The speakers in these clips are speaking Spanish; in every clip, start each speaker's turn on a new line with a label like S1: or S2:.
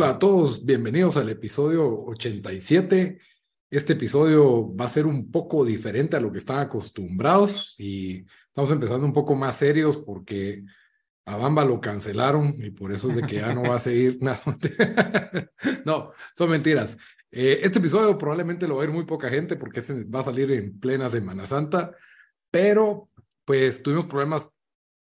S1: Hola a todos, bienvenidos al episodio 87. Este episodio va a ser un poco diferente a lo que están acostumbrados y estamos empezando un poco más serios porque a Bamba lo cancelaron y por eso es de que ya no va a seguir. no, son mentiras. Eh, este episodio probablemente lo va a ver muy poca gente porque va a salir en plena Semana Santa, pero pues tuvimos problemas,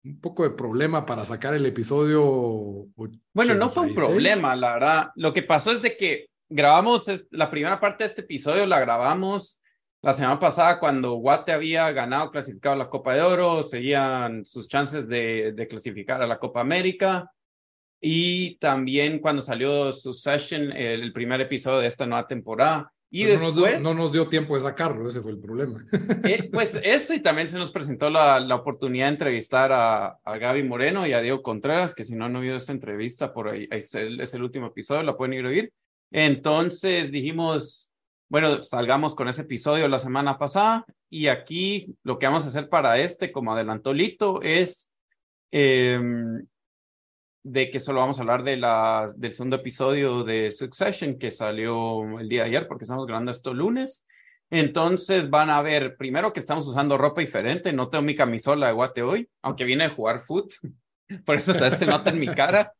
S1: un poco de problema para sacar el episodio.
S2: Bueno, no fue un problema, la verdad. Lo que pasó es de que grabamos la primera parte de este episodio, la grabamos la semana pasada cuando Guate había ganado, clasificado a la Copa de Oro, seguían sus chances de, de clasificar a la Copa América. Y también cuando salió su session, el primer episodio de esta nueva temporada. Y después,
S1: no, nos dio, no, nos dio, tiempo de sacarlo, ese fue el problema.
S2: Eh, pues eso, y también se nos presentó la, la oportunidad de entrevistar a, a, Gaby Moreno y a Diego Contreras, que si no han oído esta entrevista, por ahí, es el, es el último episodio, la pueden ir a oír. Entonces dijimos, bueno, salgamos con ese episodio la semana pasada y aquí lo que vamos a hacer para este, como adelantó Lito, es eh, de que solo vamos a hablar de la, del segundo episodio de Succession que salió el día de ayer porque estamos grabando esto lunes. Entonces van a ver, primero que estamos usando ropa diferente, no tengo mi camisola de guate hoy, aunque viene a jugar foot, por eso se nota en mi cara,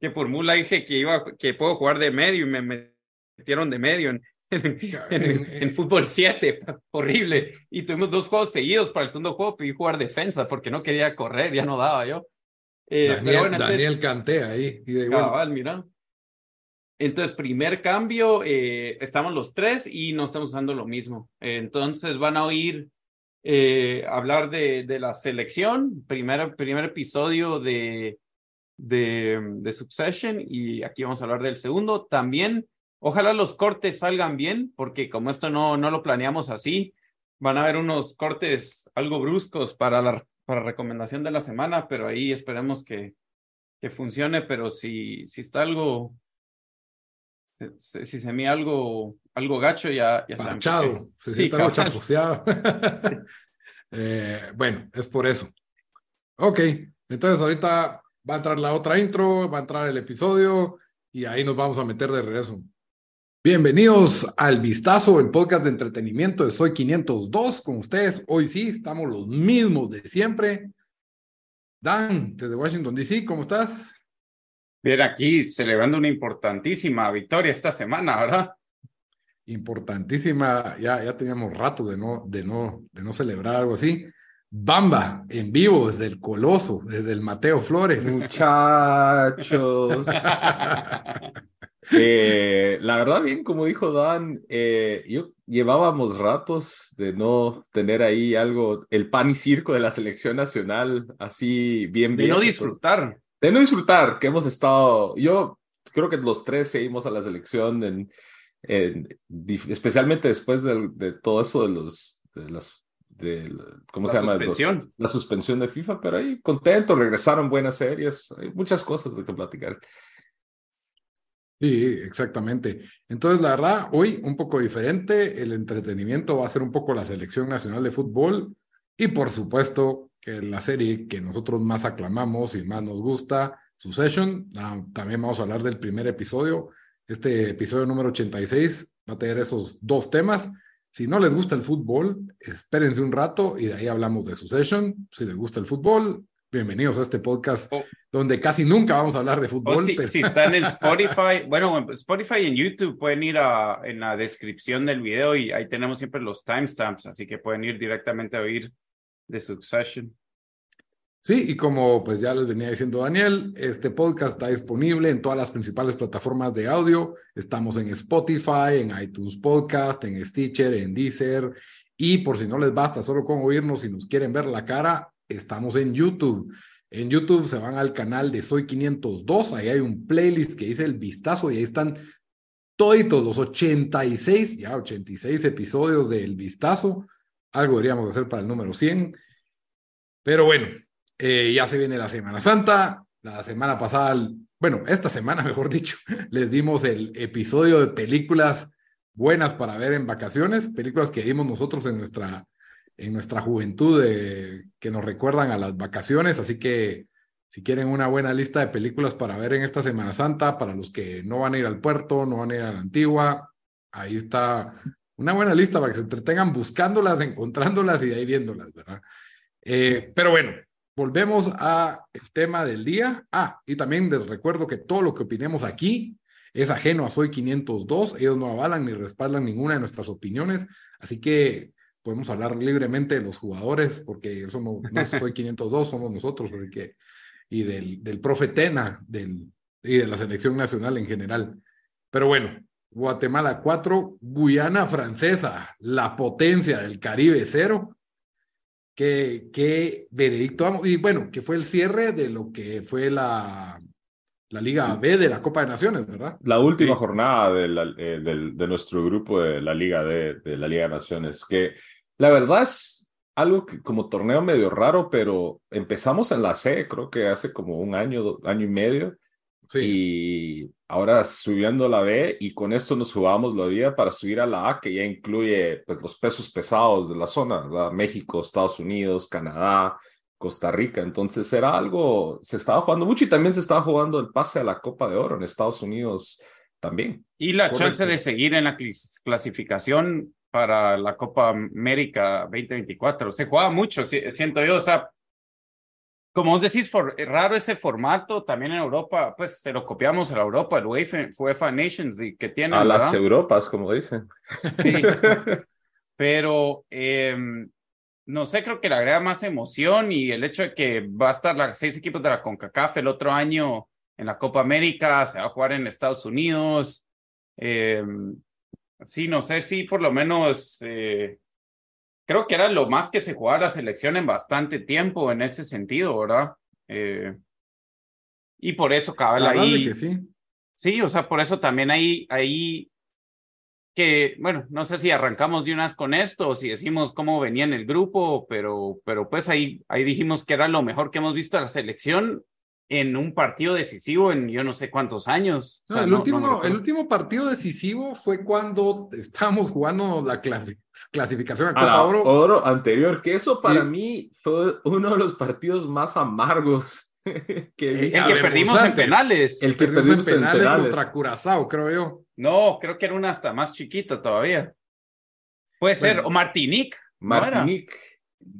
S2: que por mula dije que iba, que puedo jugar de medio y me metieron de medio en, en, en, en fútbol 7, horrible. Y tuvimos dos juegos seguidos para el segundo juego, pedí jugar defensa porque no quería correr, ya no daba yo.
S1: Eh, Daniel, bueno, entonces, Daniel Canté ahí. Y de
S2: cabal, mira. Entonces, primer cambio, eh, estamos los tres y no estamos usando lo mismo. Entonces, van a oír eh, hablar de, de, la selección, primer, primer episodio de, de, de Succession y aquí vamos a hablar del segundo. También, ojalá los cortes salgan bien, porque como esto no, no lo planeamos así, van a haber unos cortes algo bruscos para la para recomendación de la semana, pero ahí esperemos que, que funcione, pero si, si está algo, si, si se me algo, algo gacho, ya, ya
S1: Parchado, se siente algo chapuceado. eh, bueno, es por eso. Ok, entonces ahorita va a entrar la otra intro, va a entrar el episodio y ahí nos vamos a meter de regreso. Bienvenidos al Vistazo, el podcast de entretenimiento de Soy 502 con ustedes. Hoy sí, estamos los mismos de siempre. Dan, desde Washington, D.C., ¿cómo estás?
S2: Bien, aquí celebrando una importantísima victoria esta semana, ¿verdad?
S1: Importantísima, ya, ya teníamos rato de no, de, no, de no celebrar algo así. Bamba, en vivo, desde el Coloso, desde el Mateo Flores.
S3: Muchachos. Eh, la verdad, bien, como dijo Dan, eh, yo llevábamos ratos de no tener ahí algo, el pan y circo de la selección nacional, así bien, bien.
S2: De no disfrutar.
S3: De no disfrutar, que hemos estado, yo creo que los tres seguimos a la selección, en, en, especialmente después de, de, todo eso de los, de las, de, ¿cómo
S2: la
S3: se llama?
S2: Suspensión.
S3: Los, la suspensión de FIFA, pero ahí contento, regresaron buenas series, hay muchas cosas de que platicar.
S1: Sí, exactamente. Entonces, la verdad, hoy un poco diferente, el entretenimiento va a ser un poco la selección nacional de fútbol y por supuesto la serie que nosotros más aclamamos y más nos gusta, Succession, también vamos a hablar del primer episodio. Este episodio número 86 va a tener esos dos temas. Si no les gusta el fútbol, espérense un rato y de ahí hablamos de Succession. Si les gusta el fútbol, bienvenidos a este podcast oh. donde casi nunca vamos a hablar de fútbol.
S2: Oh, si,
S1: pero...
S2: si, está en el Spotify, bueno, Spotify y en YouTube pueden ir a, en la descripción del video y ahí tenemos siempre los timestamps, así que pueden ir directamente a oír de Succession.
S1: Sí, y como pues ya les venía diciendo Daniel, este podcast está disponible en todas las principales plataformas de audio. Estamos en Spotify, en iTunes Podcast, en Stitcher, en Deezer. Y por si no les basta solo con oírnos y nos quieren ver la cara, estamos en YouTube. En YouTube se van al canal de Soy 502, ahí hay un playlist que dice El Vistazo y ahí están todos los 86, ya 86 episodios del Vistazo. Algo deberíamos hacer para el número 100. Pero bueno, eh, ya se viene la Semana Santa. La semana pasada, bueno, esta semana, mejor dicho, les dimos el episodio de películas buenas para ver en vacaciones, películas que vimos nosotros en nuestra, en nuestra juventud que nos recuerdan a las vacaciones. Así que si quieren una buena lista de películas para ver en esta Semana Santa, para los que no van a ir al puerto, no van a ir a la antigua, ahí está una buena lista para que se entretengan buscándolas, encontrándolas y de ahí viéndolas, ¿verdad? Eh, pero bueno, volvemos al tema del día. Ah, y también les recuerdo que todo lo que opinemos aquí es ajeno a Soy 502. Ellos no avalan ni respaldan ninguna de nuestras opiniones. Así que podemos hablar libremente de los jugadores, porque somos, no Soy 502, somos nosotros. Así que, y del, del profe Tena del, y de la selección nacional en general. Pero bueno, Guatemala 4, Guyana Francesa, la potencia del Caribe 0 qué, qué veredicto, y bueno, que fue el cierre de lo que fue la, la Liga B de la Copa de Naciones, ¿verdad?
S3: La última jornada de, la, eh, de, nuestro grupo de la Liga D, de la Liga de Naciones, que la verdad es algo que como torneo medio raro, pero empezamos en la C, creo que hace como un año, año y medio, y ahora subiendo la B y con esto nos jugamos la vida para subir a la A, que ya incluye pues, los pesos pesados de la zona, México, Estados Unidos, Canadá, Costa Rica. Entonces era algo, se estaba jugando mucho y también se estaba jugando el pase a la Copa de Oro en Estados Unidos también.
S2: Y la chance de seguir en la clasificación para la Copa América 2024. Se juega mucho, siento yo, o sea, como vos decís, for, raro ese formato también en Europa, pues se lo copiamos a la Europa, el UEFA, UEFA Nations que tiene.
S3: A las Europas, como dicen. Sí.
S2: Pero em, no sé, creo que le agrega más emoción y el hecho de que va a estar los seis equipos de la CONCACAF el otro año en la Copa América, se va a jugar en Estados Unidos. Em, sí, no sé si por lo menos eh, creo que era lo más que se jugaba la selección en bastante tiempo en ese sentido, ¿verdad? Eh, y por eso cabal ahí.
S1: Que sí.
S2: Sí, o sea, por eso también ahí, ahí que, bueno, no sé si arrancamos de unas con esto o si decimos cómo venía en el grupo, pero, pero pues ahí, ahí dijimos que era lo mejor que hemos visto a la selección en un partido decisivo en yo no sé cuántos años.
S1: el, último, el último partido decisivo fue cuando estábamos jugando la clasificación a Copa Oro.
S3: Oro anterior, que eso para mí fue uno de los partidos más amargos.
S2: que el, que perdimos en penales.
S1: El que perdimos en penales, contra Curazao, creo yo.
S2: No, creo que era una hasta más chiquita todavía. Puede ser, o Martinique.
S3: Martinique.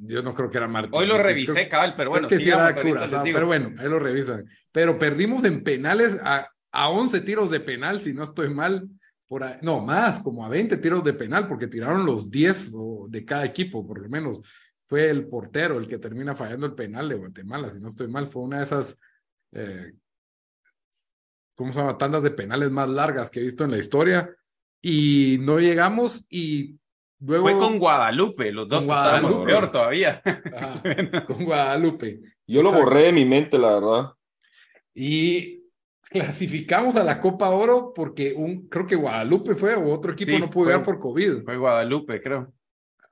S1: Yo no creo que era Martín.
S2: Hoy lo revisé, cabal, pero bueno.
S1: Que sí era pero bueno, ahí lo revisan. Pero perdimos en penales a, a 11 tiros de penal, si no estoy mal. Por no, más, como a 20 tiros de penal, porque tiraron los 10 de cada equipo, por lo menos. Fue el portero el que termina fallando el penal de Guatemala, si no estoy mal. Fue una de esas, eh, ¿cómo se llama? Tandas de penales más largas que he visto en la historia. Y no llegamos y
S2: fue con Guadalupe, los dos estábamos peor todavía.
S1: con Guadalupe.
S3: Yo lo borré de mi mente, la verdad.
S1: Y clasificamos a la Copa Oro porque un, creo que Guadalupe fue o otro equipo no pudo llegar por COVID.
S2: Fue Guadalupe, creo.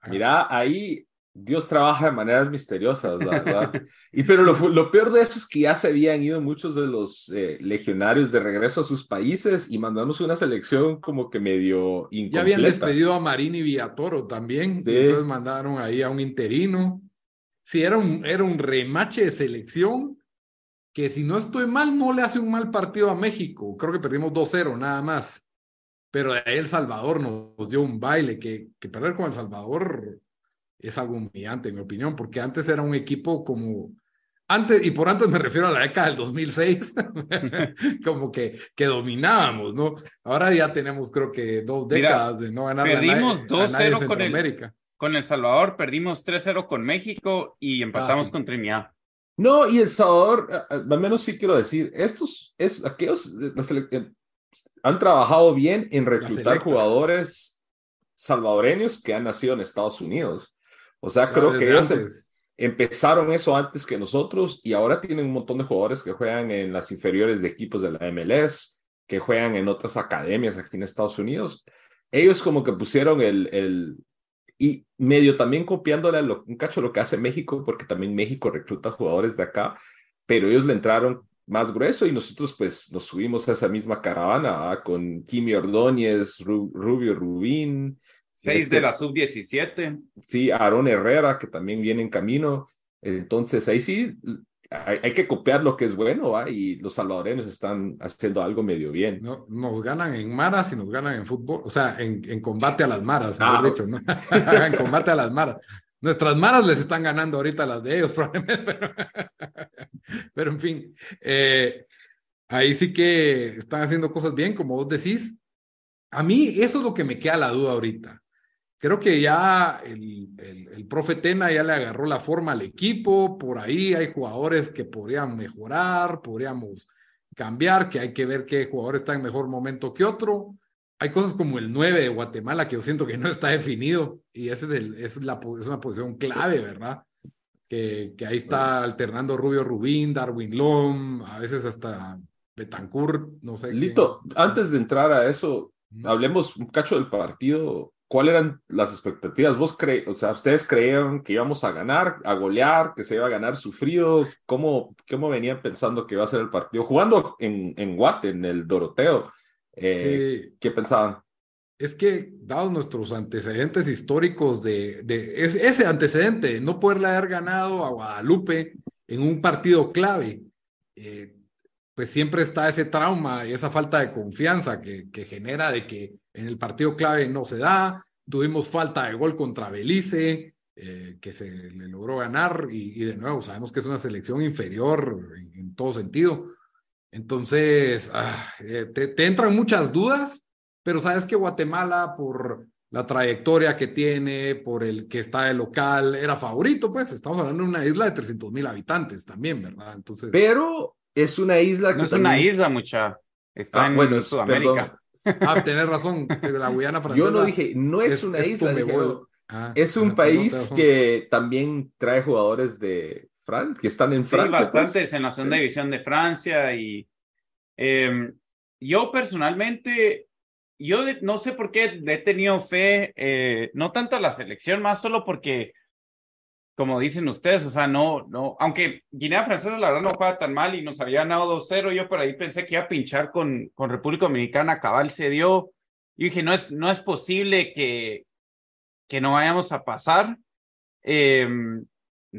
S3: Mira, ahí Dios trabaja de maneras misteriosas, la verdad. y pero lo, peor de eso es que ya se habían ido muchos de los eh, legionarios de regreso a sus países y mandamos una selección como que medio incompleta.
S1: Ya habían despedido a Marín y Villatoro también, entonces mandaron ahí a un interino. Sí, era un, era un remache de selección que si no estoy mal no le hace un mal partido a México. Creo que perdimos 2-0 nada más. Pero de ahí El Salvador nos dio un baile, que, que perder con El Salvador es algo humillante, en mi opinión, porque antes era un equipo como, antes, y por antes me refiero a la década del 2006, como que, que dominábamos, ¿no? Ahora ya tenemos creo que dos décadas de no ganar
S2: perdimos 2-0 con el, con El Salvador, perdimos 3-0 con México y empatamos con Trinidad.
S3: No, y El Salvador, al menos sí quiero decir, estos, es, aquellos eh, han trabajado bien en reclutar jugadores salvadoreños que han nacido en Estados Unidos. O sea, creo que ellos, empezaron eso antes que nosotros y ahora tienen un montón de jugadores que juegan en las inferiores de equipos de la MLS, que juegan en otras academias aquí en Estados Unidos. Ellos como que pusieron el, el y medio también copiándole lo, un cacho lo que hace México, porque también México recluta jugadores de acá, pero ellos le entraron más grueso y nosotros pues nos subimos a esa misma caravana con Kimi Ordóñez, Rubio Rubín.
S2: Seis de la sub-17.
S3: Sí, Aaron Herrera, que también viene en camino. Entonces ahí sí hay, que copiar lo que es bueno, y los salvadoreños están haciendo algo medio bien.
S1: No, nos ganan en maras y nos ganan en fútbol, o sea, en, en combate a las maras, ah, hecho, ¿no? en combate a las maras. Nuestras maras les están ganando ahorita las de ellos, probablemente, pero, en fin, eh, ahí sí que están haciendo cosas bien, como vos decís. A mí eso es lo que me queda la duda ahorita. Creo que ya el, el, profe Tena ya le agarró la forma al equipo, por ahí hay jugadores que podrían mejorar, podríamos cambiar, que hay que ver qué jugador está en mejor momento que otro. Hay cosas como el 9 de Guatemala que yo siento que no está definido y ese es, el, es, la, es una posición clave, ¿verdad? Que, que ahí está alternando Rubio Rubín, Darwin Lom, a veces hasta Betancourt, no sé.
S3: Lito, antes de entrar a eso, hablemos un cacho del partido ¿cuáles eran las expectativas? ¿Vos cre o sea, ustedes creían que íbamos a ganar, a golear, que se iba a ganar sufrido? ¿Cómo, cómo venían pensando que iba a ser el partido? Jugando en, en Guate, en el Doroteo, eh, ¿qué pensaban?
S1: Es que, dados nuestros antecedentes históricos de, de ese antecedente, no poderle haber ganado a Guadalupe en un partido clave, eh, pues siempre está ese trauma y esa falta de confianza que, que, genera de que en el partido clave no se da. Tuvimos falta de gol contra Belice, eh, que se le logró ganar y, de nuevo sabemos que es una selección inferior en, todo sentido. Entonces, ah, eh, te, te, entran muchas dudas, pero sabes que Guatemala, por la trayectoria que tiene, por el que está de local, era favorito, pues estamos hablando de una isla de 300 mil habitantes también, ¿verdad? Entonces...
S3: Pero es una isla
S2: que. No es una isla, mucha. Está ah, en bueno, Sudamérica.
S1: Ah, tenés razón, la Guyana Francesa.
S3: Yo no dije, no es, una isla, ah, es un país que también trae jugadores de Francia, que están en Francia.
S2: Sí, pues. bastantes en la segunda división de Francia y em, yo personalmente, yo no sé por qué he tenido fe, eh, no tanto a la selección, más solo porque como dicen ustedes, o sea, no, no, aunque Guinea Francesa la verdad no juega tan mal y nos había ganado 2-0, yo por ahí pensé que iba a pinchar con, con República Dominicana, cabal se dio, y dije, no es, no es posible que, que no vayamos a pasar, em,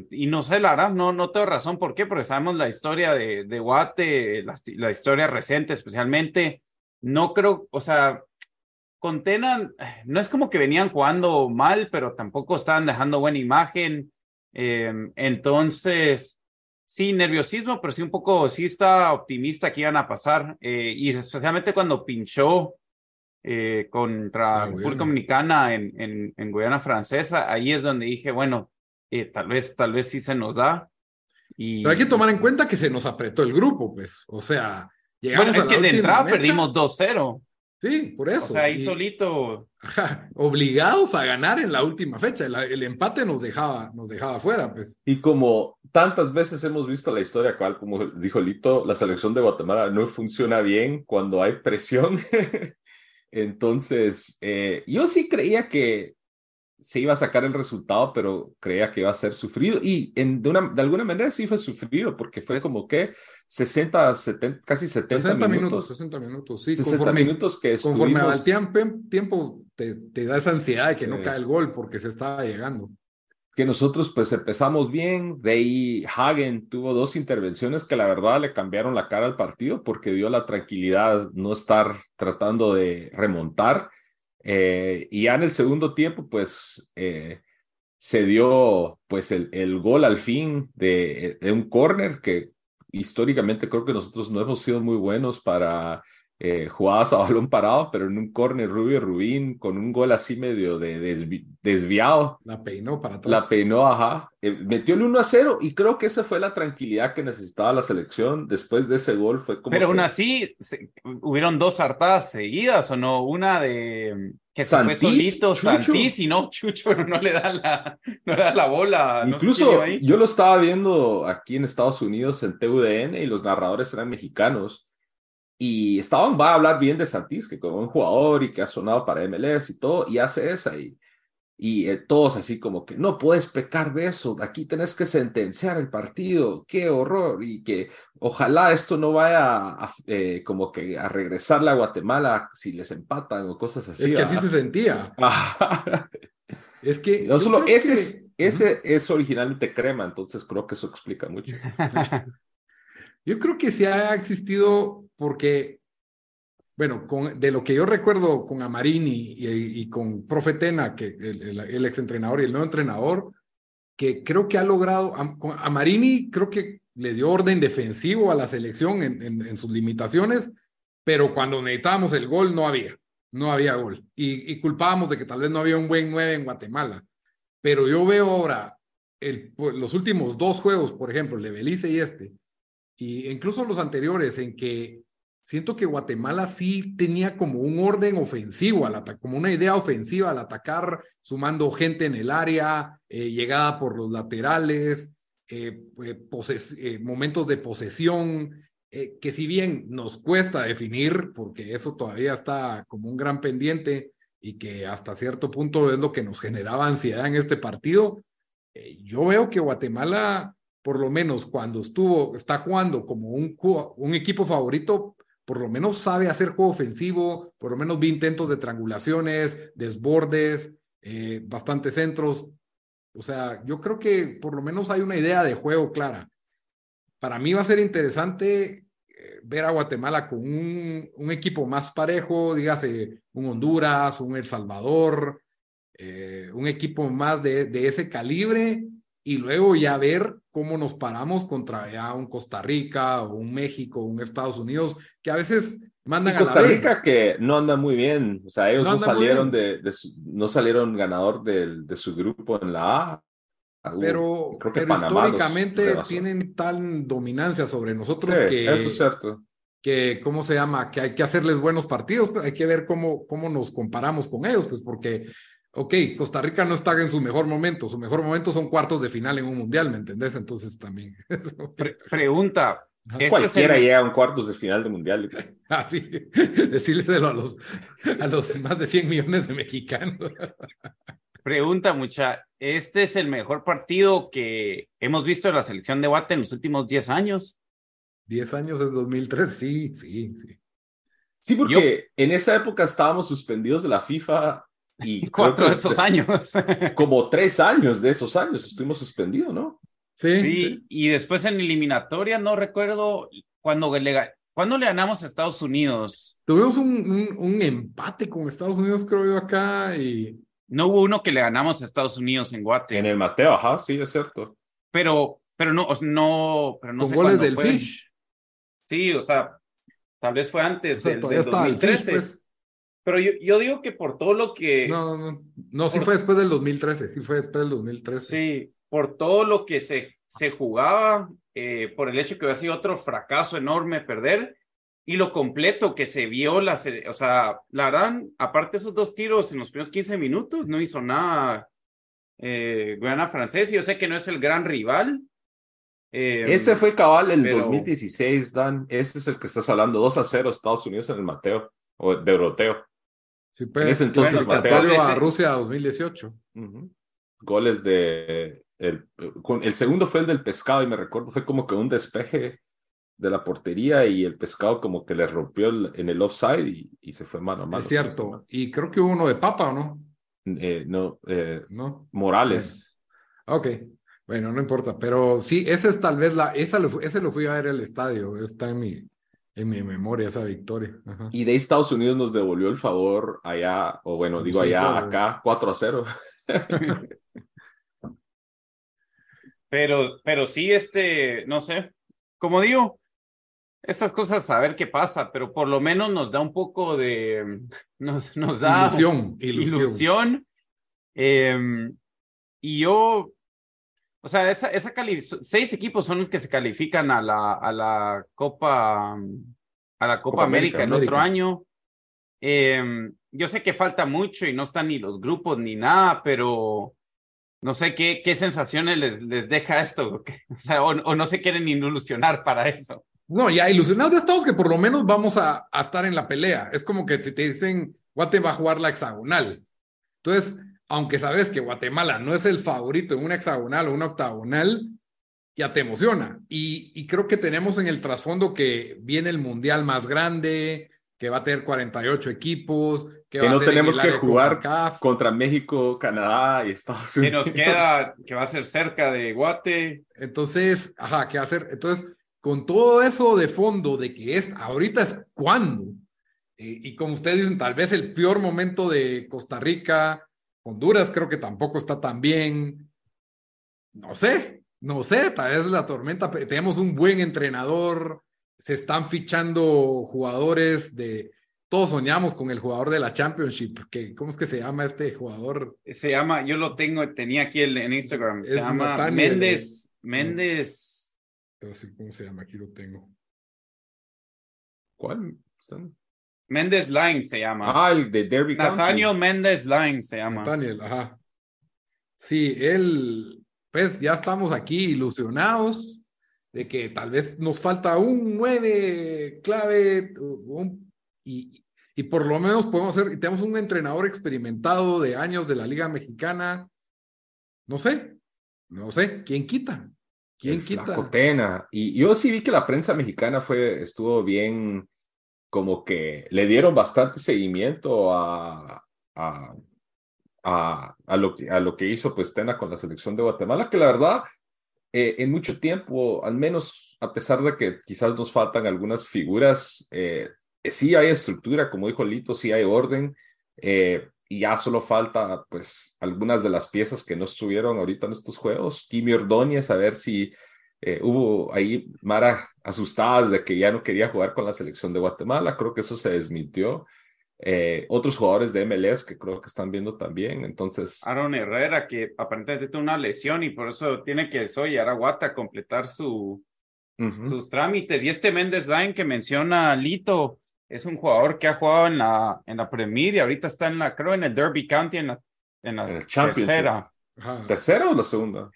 S2: y no sé, la verdad, no, no tengo razón por qué, porque sabemos la historia de, de Guate, la, la historia reciente especialmente, no creo, o sea, con Tena, no es como que venían jugando mal, pero tampoco estaban dejando buena imagen. Em, entonces, sí, nerviosismo, pero sí un poco, sí está optimista que iban a pasar. Eh, y especialmente cuando pinchó eh, contra República Dominicana en, en, en, Guyana Francesa, ahí es donde dije, bueno, eh, tal vez, tal vez sí se nos da.
S1: Y... hay que tomar en cuenta que se nos apretó el grupo, pues, o sea,
S2: llegamos bueno, es que de entrada perdimos 2-0.
S1: Sí, por eso.
S2: O sea, ahí solito.
S1: obligados a ganar en la última fecha. El, empate nos dejaba, nos dejaba fuera, pues.
S3: Y como tantas veces hemos visto la historia, cual, como dijo Lito, la selección de Guatemala no funciona bien cuando hay presión. Entonces, eh, yo sí creía que se iba a sacar el resultado, pero creía que iba a ser sufrido. Y en, de, una, de alguna manera sí fue sufrido, porque fue pues como que 60, 70, casi 70
S1: 60
S3: minutos.
S1: 60 minutos, sí.
S3: 60 minutos que
S1: Conforme al tiempo, tiempo te, te, da esa ansiedad de que no cae el gol porque se estaba llegando.
S3: Que nosotros pues empezamos bien, de ahí Hagen tuvo dos intervenciones que la verdad le cambiaron la cara al partido porque dio la tranquilidad no estar tratando de remontar eh, y ya en el segundo tiempo, pues eh, se dio pues el, el, gol al fin de, de un córner que históricamente creo que nosotros no hemos sido muy buenos para eh, jugadas a balón parado, pero en un córner Rubio Rubín con un gol así medio de desviado.
S1: La peinó para atrás.
S3: La peinó, ajá. Eh, metió el 1 a 0 y creo que esa fue la tranquilidad que necesitaba la selección. Después de ese gol fue como.
S2: Pero aún así, hubieron dos hartadas seguidas o no, una de que se fue solito Santís y no Chucho no le da la, no le da la bola.
S3: Incluso yo lo estaba viendo aquí en Estados Unidos en TUDN y los narradores eran mexicanos y estaban, va a hablar bien de Santís, que como un jugador y que ha sonado para MLS y todo, y hace esa. Y, y eh, todos así como que no puedes pecar de eso, aquí tenés que sentenciar el partido, qué horror, y que ojalá esto no vaya a, eh, como que a regresarle a Guatemala si les empatan o cosas así.
S1: Es que así se sentía. es que...
S3: No solo ese, es, ese es originalmente crema, entonces creo que eso explica mucho.
S1: Yo creo que sí ha existido porque, bueno, con, de lo que yo recuerdo con Amarini y, con Profetena, que el, el, ex entrenador y el nuevo entrenador, que creo que ha logrado, a, Marini creo que le dio orden defensivo a la selección en, sus limitaciones, pero cuando necesitábamos el gol no había, no había gol. Y, y culpábamos de que tal vez no había un buen 9 en Guatemala. Pero yo veo ahora el, pues, los últimos dos juegos, por ejemplo, el de Belice y este, y incluso los anteriores, en que siento que Guatemala sí tenía como un orden ofensivo, al como una idea ofensiva al atacar, sumando gente en el área, eh, llegada por los laterales, eh, eh, momentos de posesión, que si bien nos cuesta definir, porque eso todavía está como un gran pendiente y que hasta cierto punto es lo que nos generaba ansiedad en este partido, yo veo que Guatemala por lo menos cuando estuvo, está jugando como un, un equipo favorito, por lo menos sabe hacer juego ofensivo, por lo menos vi intentos de triangulaciones, desbordes, eh, bastantes centros. O sea, yo creo que por lo menos hay una idea de juego clara. Para mí va a ser interesante eh, ver a Guatemala con un, un, equipo más parejo, dígase un Honduras, un El Salvador, eh, un equipo más de, de ese calibre y luego ya ver cómo nos paramos contra ya un Costa Rica o un México, un Estados Unidos, que a veces mandan
S3: y Costa Rica que no anda muy bien, o sea, ellos no, salieron de, no salieron ganador de, de, su grupo en la A.
S1: Pero, pero históricamente tienen tal dominancia sobre nosotros que
S3: eso es cierto.
S1: Que, ¿cómo se llama? Que hay que hacerles buenos partidos, pues hay que ver cómo, cómo nos comparamos con ellos, pues porque ok, Costa Rica no está en su mejor momento, su mejor momento son cuartos de final en un mundial, ¿me entendés? Entonces también.
S2: pregunta.
S3: ¿Este Cualquiera llega a un cuartos de final de mundial.
S1: Ah, sí, decírselo a los, a los más de 100 millones de mexicanos.
S2: Pregunta, mucha. ¿Este es el mejor partido que hemos visto en la selección de Guate en los últimos 10 años?
S1: 10 años es 2003, sí, sí, sí.
S3: Sí, porque en esa época estábamos suspendidos de la FIFA y
S2: cuatro de esos años.
S3: como tres años de esos años estuvimos suspendidos, ¿no?
S2: Sí, sí, Y después en eliminatoria, no recuerdo cuando le, cuando le ganamos a Estados Unidos.
S1: Tuvimos un, un, empate con Estados Unidos, creo yo, acá. y
S2: No hubo uno que le ganamos a Estados Unidos en Guate.
S3: En el Mateo, ajá, sí, es cierto.
S2: Pero, pero no, no, pero no
S1: con goles del Fish.
S2: Sí, o sea, tal vez fue antes del, 2013. Pero yo, yo digo que por todo lo que...
S1: No, no, no, sí fue después del 2013, sí fue después del 2013.
S2: Sí, por todo lo que se, se jugaba, eh, por el hecho que había sido otro fracaso enorme perder, y lo completo que se vio, la, o sea, la verdad, aparte de esos dos tiros en los primeros 15 minutos, no hizo nada eh, Guyana francés, y yo sé que no es el gran rival.
S3: Eh, Ese fue cabal el 2016, Dan, ese es el que estás hablando, 2 a 0 Estados Unidos en el Mateo, o de Euroteo.
S1: Sí, pues, entonces a Rusia 2018.
S3: Goles de el, el segundo fue el del pescado y me recuerdo fue como que un despeje de la portería y el pescado como que le rompió en el offside y, y, se fue mano a mano.
S1: Es cierto. Y creo que hubo uno de Papa, ¿o no?
S3: Eh, no, eh, no. Morales.
S1: Ok. Bueno, no importa, pero sí, ese es tal vez la, esa lo, ese lo fui a ver el estadio, está en mi, en mi memoria esa victoria.
S3: Y de Estados Unidos nos devolvió el favor allá, o bueno, digo allá, acá, 4 a 0.
S2: pero, pero sí, este, no sé, como digo, estas cosas a ver qué pasa, pero por lo menos nos da un poco de, nos, nos da
S1: Ilusión, ilusión.
S2: ilusión. Em, y yo, o sea, esa, esa cali- seis equipos son los que se califican a la, a la Copa, a la Copa,
S3: Copa
S2: América,
S3: América,
S2: el otro año. Em, yo sé que falta mucho y no están ni los grupos ni nada, pero no sé qué, qué sensaciones les, les deja esto, o sea, o, o no se quieren ilusionar para eso.
S1: No, ya ilusionados ya estamos que por lo menos vamos a, a estar en la pelea. Es como que si te dicen, Guate va a jugar la hexagonal. Entonces, aunque sabes que Guatemala no es el favorito en una hexagonal o una octagonal, ya te emociona. Y, y creo que tenemos en el trasfondo que viene el mundial más grande, que va a tener 48 equipos, que,
S3: Que
S1: va a
S3: no tenemos que jugar
S1: CONCACAF.
S3: contra México, Canadá y Estados
S2: Que
S3: Unidos.
S2: nos queda, que va a ser cerca de Guate.
S1: Entonces, ajá, ¿qué hacer? Entonces, con todo eso de fondo de que es, ahorita es cuándo. Eh, y como ustedes dicen, tal vez el peor momento de Costa Rica, Honduras creo que tampoco está tan bien. No sé, no sé, tal vez la tormenta, pero tenemos un buen entrenador, se están fichando jugadores de, todos soñamos con el jugador de la Championship, que, ¿cómo es que se llama este jugador?
S2: Se llama, yo lo tengo, tenía aquí el- en Instagram, se
S1: Es
S2: llama
S1: Nathaniel,
S2: Méndez, Méndez,
S1: No sé ¿Cómo se llama? Aquí lo tengo.
S3: ¿Cuál?
S2: Méndez Line se llama.
S3: Ah, el de Derby County.
S2: Nathaniel Méndez Line se llama.
S1: Nathaniel, ajá. Sí, él, pues ya estamos aquí ilusionados de que tal vez nos falta un nueve clave un- y, y por lo menos podemos hacer, y tenemos un entrenador experimentado de años de la Liga Mexicana. No sé, no sé, ¿quién quita? ¿Quién
S3: El
S1: quita?
S3: Tena. Y yo sí vi que la prensa mexicana fue, estuvo bien, como que le dieron bastante seguimiento a, a, a, a lo, a lo que hizo pues Tena con la selección de Guatemala, que la verdad, eh, en mucho tiempo, al menos a pesar de que quizás nos faltan algunas figuras, eh, eh, sí hay estructura, como dijo Lito, sí hay orden. eh, y ya solo falta, pues, algunas de las piezas que no estuvieron ahorita en estos juegos. Kimi Ordóñez, a ver si eh, hubo ahí Mara asustadas de que ya no quería jugar con la selección de Guatemala. Creo que eso se desmintió. Eh, otros jugadores de MLS que creo que están viendo también. Entonces,
S2: Aaron Herrera, que aparentemente tiene una lesión y por eso tiene que soñar a Guata a completar su, sus trámites. Y este Méndez Line que menciona Lito es un jugador que ha jugado en la, en la Premier y ahorita está en la, creo, en el Derby County en la, en la tercera.
S3: ¿tercera o la segunda?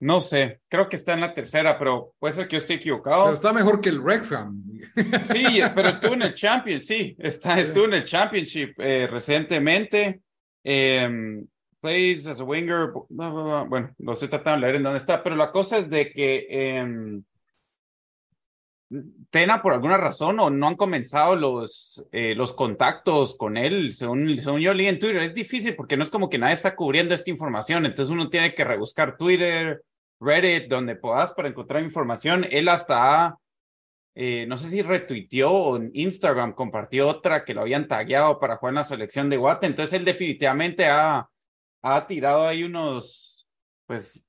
S2: No sé, creo que está en la tercera, pero puede ser que yo esté equivocado.
S1: Pero está mejor que el Wrexham.
S2: Sí, pero estuvo en el Champions, sí, está, estuvo en el Championship eh, recientemente. Em, plays as a winger, bueno, lo estoy tratando de leer en dónde está, pero la cosa es de que em, Tena, por alguna razón, o no han comenzado los, eh, los contactos con él, según, según yo leí en Twitter. Es difícil porque no es como que nadie está cubriendo esta información, entonces uno tiene que rebuscar Twitter, Reddit, donde puedas para encontrar información. Él hasta ha eh, no sé si retuiteó o en Instagram compartió otra que lo habían tagueado para jugar en la selección de Guate. Entonces él definitivamente ha, ha tirado ahí unos, pues,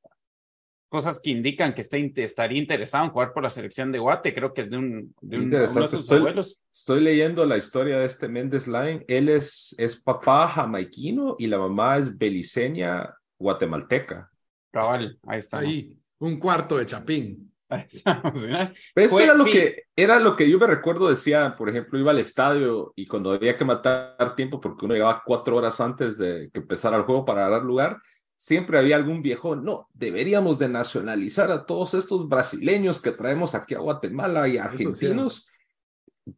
S2: cosas que indican que está, estaría interesado en jugar por la selección de Guate. Creo que es de, un, de un, uno de
S3: Interesante.
S2: sus
S3: Estoy,
S2: abuelos.
S3: estoy leyendo la historia de este Méndez Line. Él es, es papá jamaiquino y la mamá es beliceña guatemalteca.
S2: Cabal, ahí estamos.
S1: Ahí, un cuarto de chapín.
S2: Ahí estamos, ¿verdad?
S3: Pero eso
S2: Fue-
S3: era lo
S2: sí.
S3: que era lo que yo me recuerdo decía, por ejemplo, iba al estadio y cuando había que matar tiempo porque uno llegaba cuatro horas antes de que empezara el juego para dar lugar, siempre había algún viejo, no, deberíamos de nacionalizar a todos estos brasileños que traemos aquí a Guatemala y argentinos.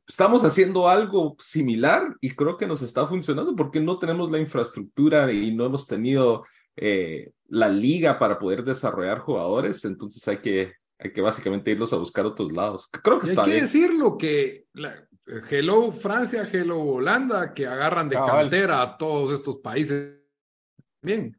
S3: Estamos haciendo algo similar y creo que nos está funcionando porque no tenemos la infraestructura y no hemos tenido eh, la liga para poder desarrollar jugadores, entonces hay que, hay que básicamente irlos a buscar a otros lados. Creo que
S1: Y hay
S3: está
S1: que
S3: bien.
S1: decirlo que la- Hello Francia, Hello Holanda, que agarran de
S2: Cabal.
S1: cantera a todos estos países. Bien.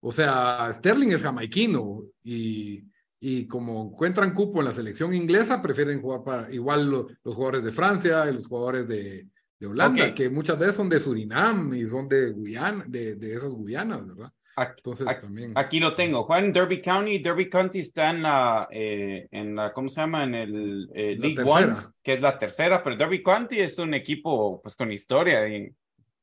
S1: O sea, Sterling es jamaiquino y, y como encuentran cupo en la selección inglesa, prefieren jugar para igual lo- los jugadores de Francia y los jugadores de, de Holanda, que muchas veces son de Surinam y son de Guyana, de, de esas Guyanas, ¿verdad?
S2: Aquí,
S1: Entonces
S2: aquí-
S1: también.
S2: aquí lo tengo. Juan Derby County. Derby County está en la, eh, en la, ¿cómo se llama? En el eh, League
S1: tercera.
S2: One, que es la tercera, pero Derby County es un equipo pues con historia. Y,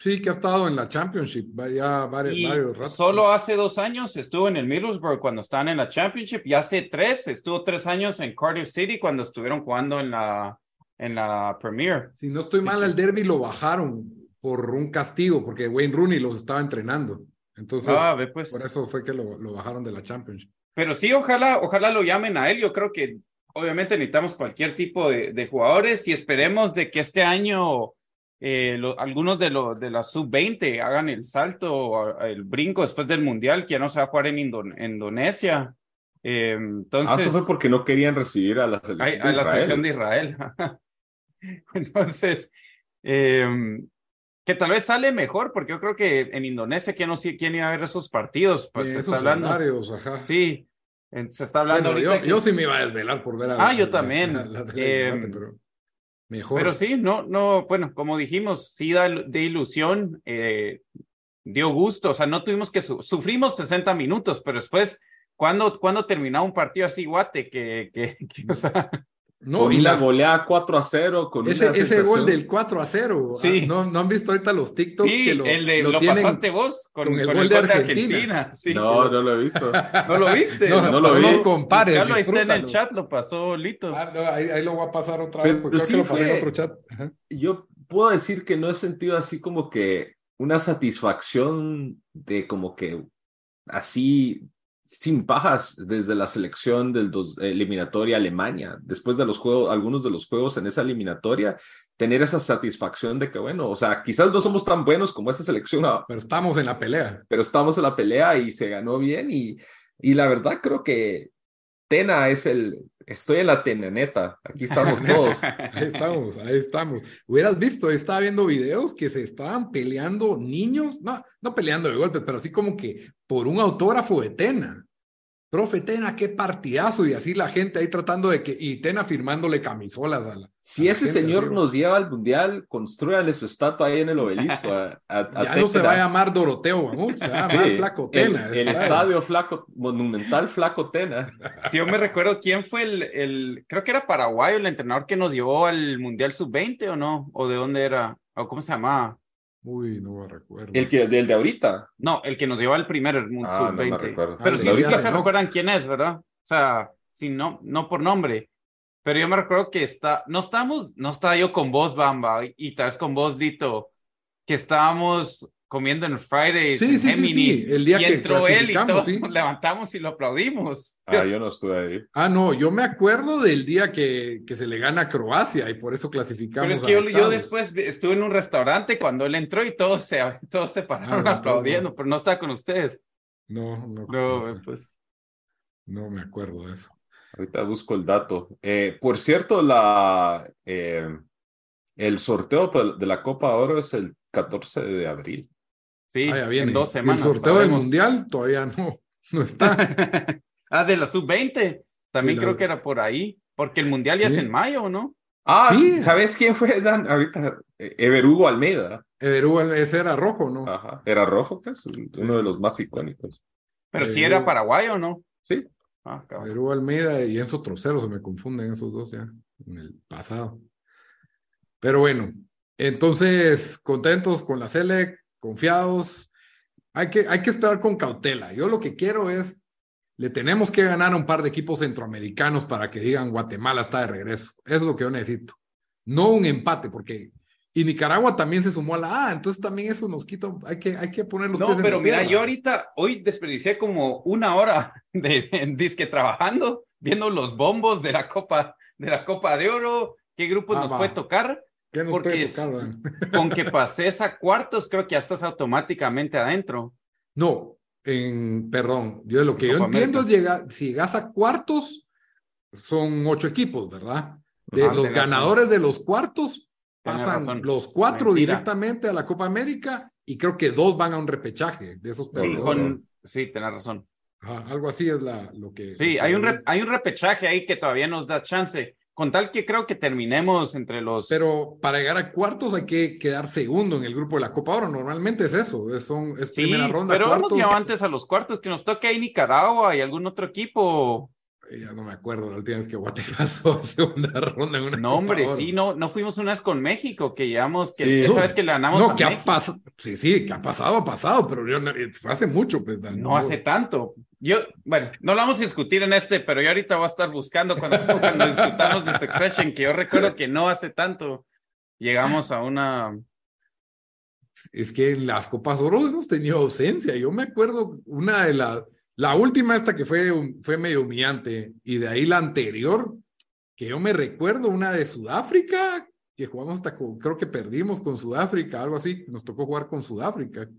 S1: Sí, que ha estado en la Championship ya varios,
S2: y
S1: varios ratos.
S2: solo hace dos años estuvo en el Middlesbrough cuando estaban en la Championship y hace tres, estuvo tres años en Cardiff City cuando estuvieron jugando en la, en la Premier.
S1: Si no estoy
S2: Sí,
S1: mal, al derby lo bajaron por un castigo, porque Wayne Rooney los estaba entrenando. Entonces,
S2: Ah, ve pues.
S1: por eso fue que lo, lo bajaron de la Championship.
S2: Pero sí, ojalá, ojalá lo llamen a él. Yo creo que obviamente necesitamos cualquier tipo de, de jugadores y esperemos de que este año eh, lo- algunos de, los de la sub-20 hagan el salto, a- el brinco después del Mundial, que ya no se va a jugar en Indon- Indonesia. Eh, entonces,
S3: Ah, eso fue porque no querían recibir a la
S2: a,
S3: selección.
S2: a
S3: de
S2: la
S3: Israel.
S2: selección de Israel. Entonces, eh, que tal vez sale mejor, porque yo creo que en Indonesia, ¿quién no quién iba a ver esos partidos? Pues
S1: Eh,
S2: se
S1: esos
S2: está hablando.
S1: ajá.
S2: Sí, se está hablando
S1: Bueno, yo,
S2: que-
S1: yo sí me iba a desvelar por ver a
S2: Ah, yo
S1: a-
S2: también.
S1: la de
S2: Eh,
S1: debate, pero mejor.
S2: Pero sí, no, no, bueno, como dijimos, sí da de ilusión, eh, dio gusto, o sea, no tuvimos que, su- sufrimos 60 minutos, pero después, cuando, cuando terminaba un partido así, guate, que, que, que, o sea,
S1: no,
S3: Con
S1: y las-
S3: goleada 4 a 0. Con
S1: ese, ese gol del 4 a 0.
S2: Sí.
S1: ah, ¿No, ¿No han visto ahorita los TikToks
S2: sí,
S1: que lo,
S2: el de,
S1: lo
S2: lo,
S1: tienen?
S2: pasaste vos con,
S1: con el
S2: con
S1: gol de Argentina.
S2: sí.
S3: No, no lo he visto.
S2: ¿No lo viste?
S1: No,
S3: no lo
S1: no
S3: vi.
S1: los compares.
S2: Ahí está en el chat, lo pasó Lito.
S1: Ah, no, ahí, ahí lo voy a pasar otra
S3: Pero-
S1: vez porque
S3: pero
S1: creo
S3: sí
S1: que lo pasé en
S3: fue-
S1: otro chat. Ajá.
S3: Yo puedo decir que no he sentido así como que una satisfacción de como que así sin pajas desde la selección del dos- eliminatoria Alemania, después de los juegos, algunos de los juegos en esa eliminatoria, tener esa satisfacción de que, bueno, o sea, quizás no somos tan buenos como esa selección, ah,
S1: Pero estamos en la pelea.
S3: pero estamos en la pelea y se ganó bien y, y la verdad creo que Tena es el, estoy en la tenaneta, aquí estamos todos.
S1: Ahí estamos, ahí estamos. Hubieras visto, estaba viendo videos que se estaban peleando niños, no, no peleando de golpes, pero así como que por un autógrafo de Tena. Profe Tena, qué partidazo, y así la gente ahí tratando de que, y Tena firmándole camisolas a la.
S3: Si
S1: a la
S3: ese
S1: gente,
S3: señor
S1: así,
S3: nos lleva al mundial, construyanle su estatua ahí en el obelisco. A, a- a
S1: Ya no se va a llamar Doroteo, se va a llamar
S3: Sí,
S1: Flaco
S3: el,
S1: Tena.
S3: el
S1: ¿sabes?
S3: estadio flaco, monumental Flaco Tena.
S2: Si yo me recuerdo quién fue el, el, creo que era paraguayo el entrenador que nos llevó al Mundial Sub-20 o no, o de dónde era, o cómo se llamaba.
S1: Uy, no me recuerdo.
S3: El que del de ahorita.
S2: No, el que nos llevó al primer Mundial
S3: Ah, no me
S2: Sub-20.
S3: recuerdo.
S2: Pero
S1: Ah,
S2: sí,
S1: el
S2: sí se
S1: no.
S2: recuerdan quién es, ¿verdad? O sea, sí, no, no por nombre. Pero yo me recuerdo que está, no estábamos, no estaba yo con vos, Bamba, y, y tal vez con vos, Dito, que estábamos comiendo en Fridays,
S1: Sí,
S2: en
S1: sí, sí,
S2: Géminis,
S1: sí, el día
S2: y
S1: que
S2: entró él y todos
S1: sí.
S2: nos levantamos y lo aplaudimos.
S3: Ah, yo no estuve ahí.
S1: Ah, no, yo me acuerdo del día que, que se le gana a Croacia y por eso clasificamos.
S2: Pero es que yo, después estuve en un restaurante cuando él entró y todos se, todos se pararon
S1: Ah, no,
S2: aplaudiendo,
S1: no.
S2: pero no estaba con ustedes.
S1: No, no,
S2: No,
S1: no
S2: pues.
S1: No me acuerdo de eso.
S3: Ahorita busco el dato. Eh, por cierto, la, eh, el sorteo de la Copa Oro es el 14 de abril.
S2: Sí,
S1: viene.
S2: en dos semanas.
S1: El sorteo del mundial todavía no, no está.
S2: ah, de la sub-20. También
S1: la-
S2: creo que era por ahí, porque el mundial ya es en mayo, ¿no?
S3: Ah,
S1: Sí.
S3: ¿sabes quién fue, Dan? Ahorita, Ever Hugo Almeida.
S1: Everú, ese era rojo, ¿no?
S3: Ajá. Era rojo, pues, uno de los más icónicos.
S2: Pero
S1: Eh,
S2: sí era
S1: yo-
S2: paraguayo, ¿no?
S3: Sí.
S2: Ah.
S1: Perú Almeida y Enzo Trocero, se me confunden esos dos ya en el pasado. Pero bueno, entonces contentos con la Selec, confiados. Hay que, hay que esperar con cautela. Yo lo que quiero es, le tenemos que ganar a un par de equipos centroamericanos para que digan Guatemala está de regreso. Eso es lo que yo necesito. No un empate, porque y Nicaragua también se sumó a la A, entonces también eso nos quita, hay que, hay que poner los
S2: No,
S1: pies en
S2: pero
S1: la
S2: mira,
S1: tierra.
S2: yo ahorita, hoy desperdicié como una hora de, en disque trabajando, viendo los bombos de la Copa, de la Copa de Oro, qué grupos
S1: Ah,
S2: nos
S1: va.
S2: puede tocar.
S1: ¿Qué nos
S2: porque
S1: puede tocar, Dan?
S2: Con que pases a cuartos, creo que ya estás automáticamente adentro.
S1: No, en, perdón, yo lo que yo
S2: Copa
S1: entiendo
S2: América.
S1: es llegar, si llegas a cuartos, son ocho equipos, ¿verdad? De los ganadores de los cuartos, pasan los cuatro
S2: Mentira.
S1: directamente a la Copa América y creo que dos van a un repechaje de esos
S2: Sí,
S1: perdedores.
S2: con, sí, tenés razón.
S1: Ajá, algo así es la, lo que.
S2: Sí,
S1: lo que
S2: hay un, re- hay un repechaje ahí que todavía nos da chance. Con tal que creo que terminemos entre los.
S1: Pero para llegar a cuartos hay que quedar segundo en el grupo de la Copa Oro. Normalmente es eso, es, son, es
S2: sí,
S1: primera ronda.
S2: Pero
S1: cuartos.
S2: hemos llegado antes a los cuartos, que nos toque ahí Nicaragua y algún otro equipo.
S1: Ya no me acuerdo la última vez que Guate pasó a segunda ronda en una
S2: No, hombre, sí, no, no fuimos una vez con México, que llevamos, que
S3: Sí.
S2: esa vez que le ganamos
S1: No,
S2: a
S1: que ha pasado. Sí, sí, que ha pasado, ha pasado, pero yo no- fue hace mucho. Pues,
S2: No hace tanto. Yo, bueno, no lo vamos a discutir en este, pero yo ahorita voy a estar buscando cuando, cuando discutamos de Succession, que yo recuerdo que no hace tanto llegamos a una.
S1: Es que en las Copas Oro hemos tenido ausencia. Yo me acuerdo una de las. La última, esta que fue, fue medio humillante, y de ahí la anterior, que yo me recuerdo, una de Sudáfrica, que jugamos hasta con, creo que perdimos con Sudáfrica, algo así, nos tocó jugar con Sudáfrica,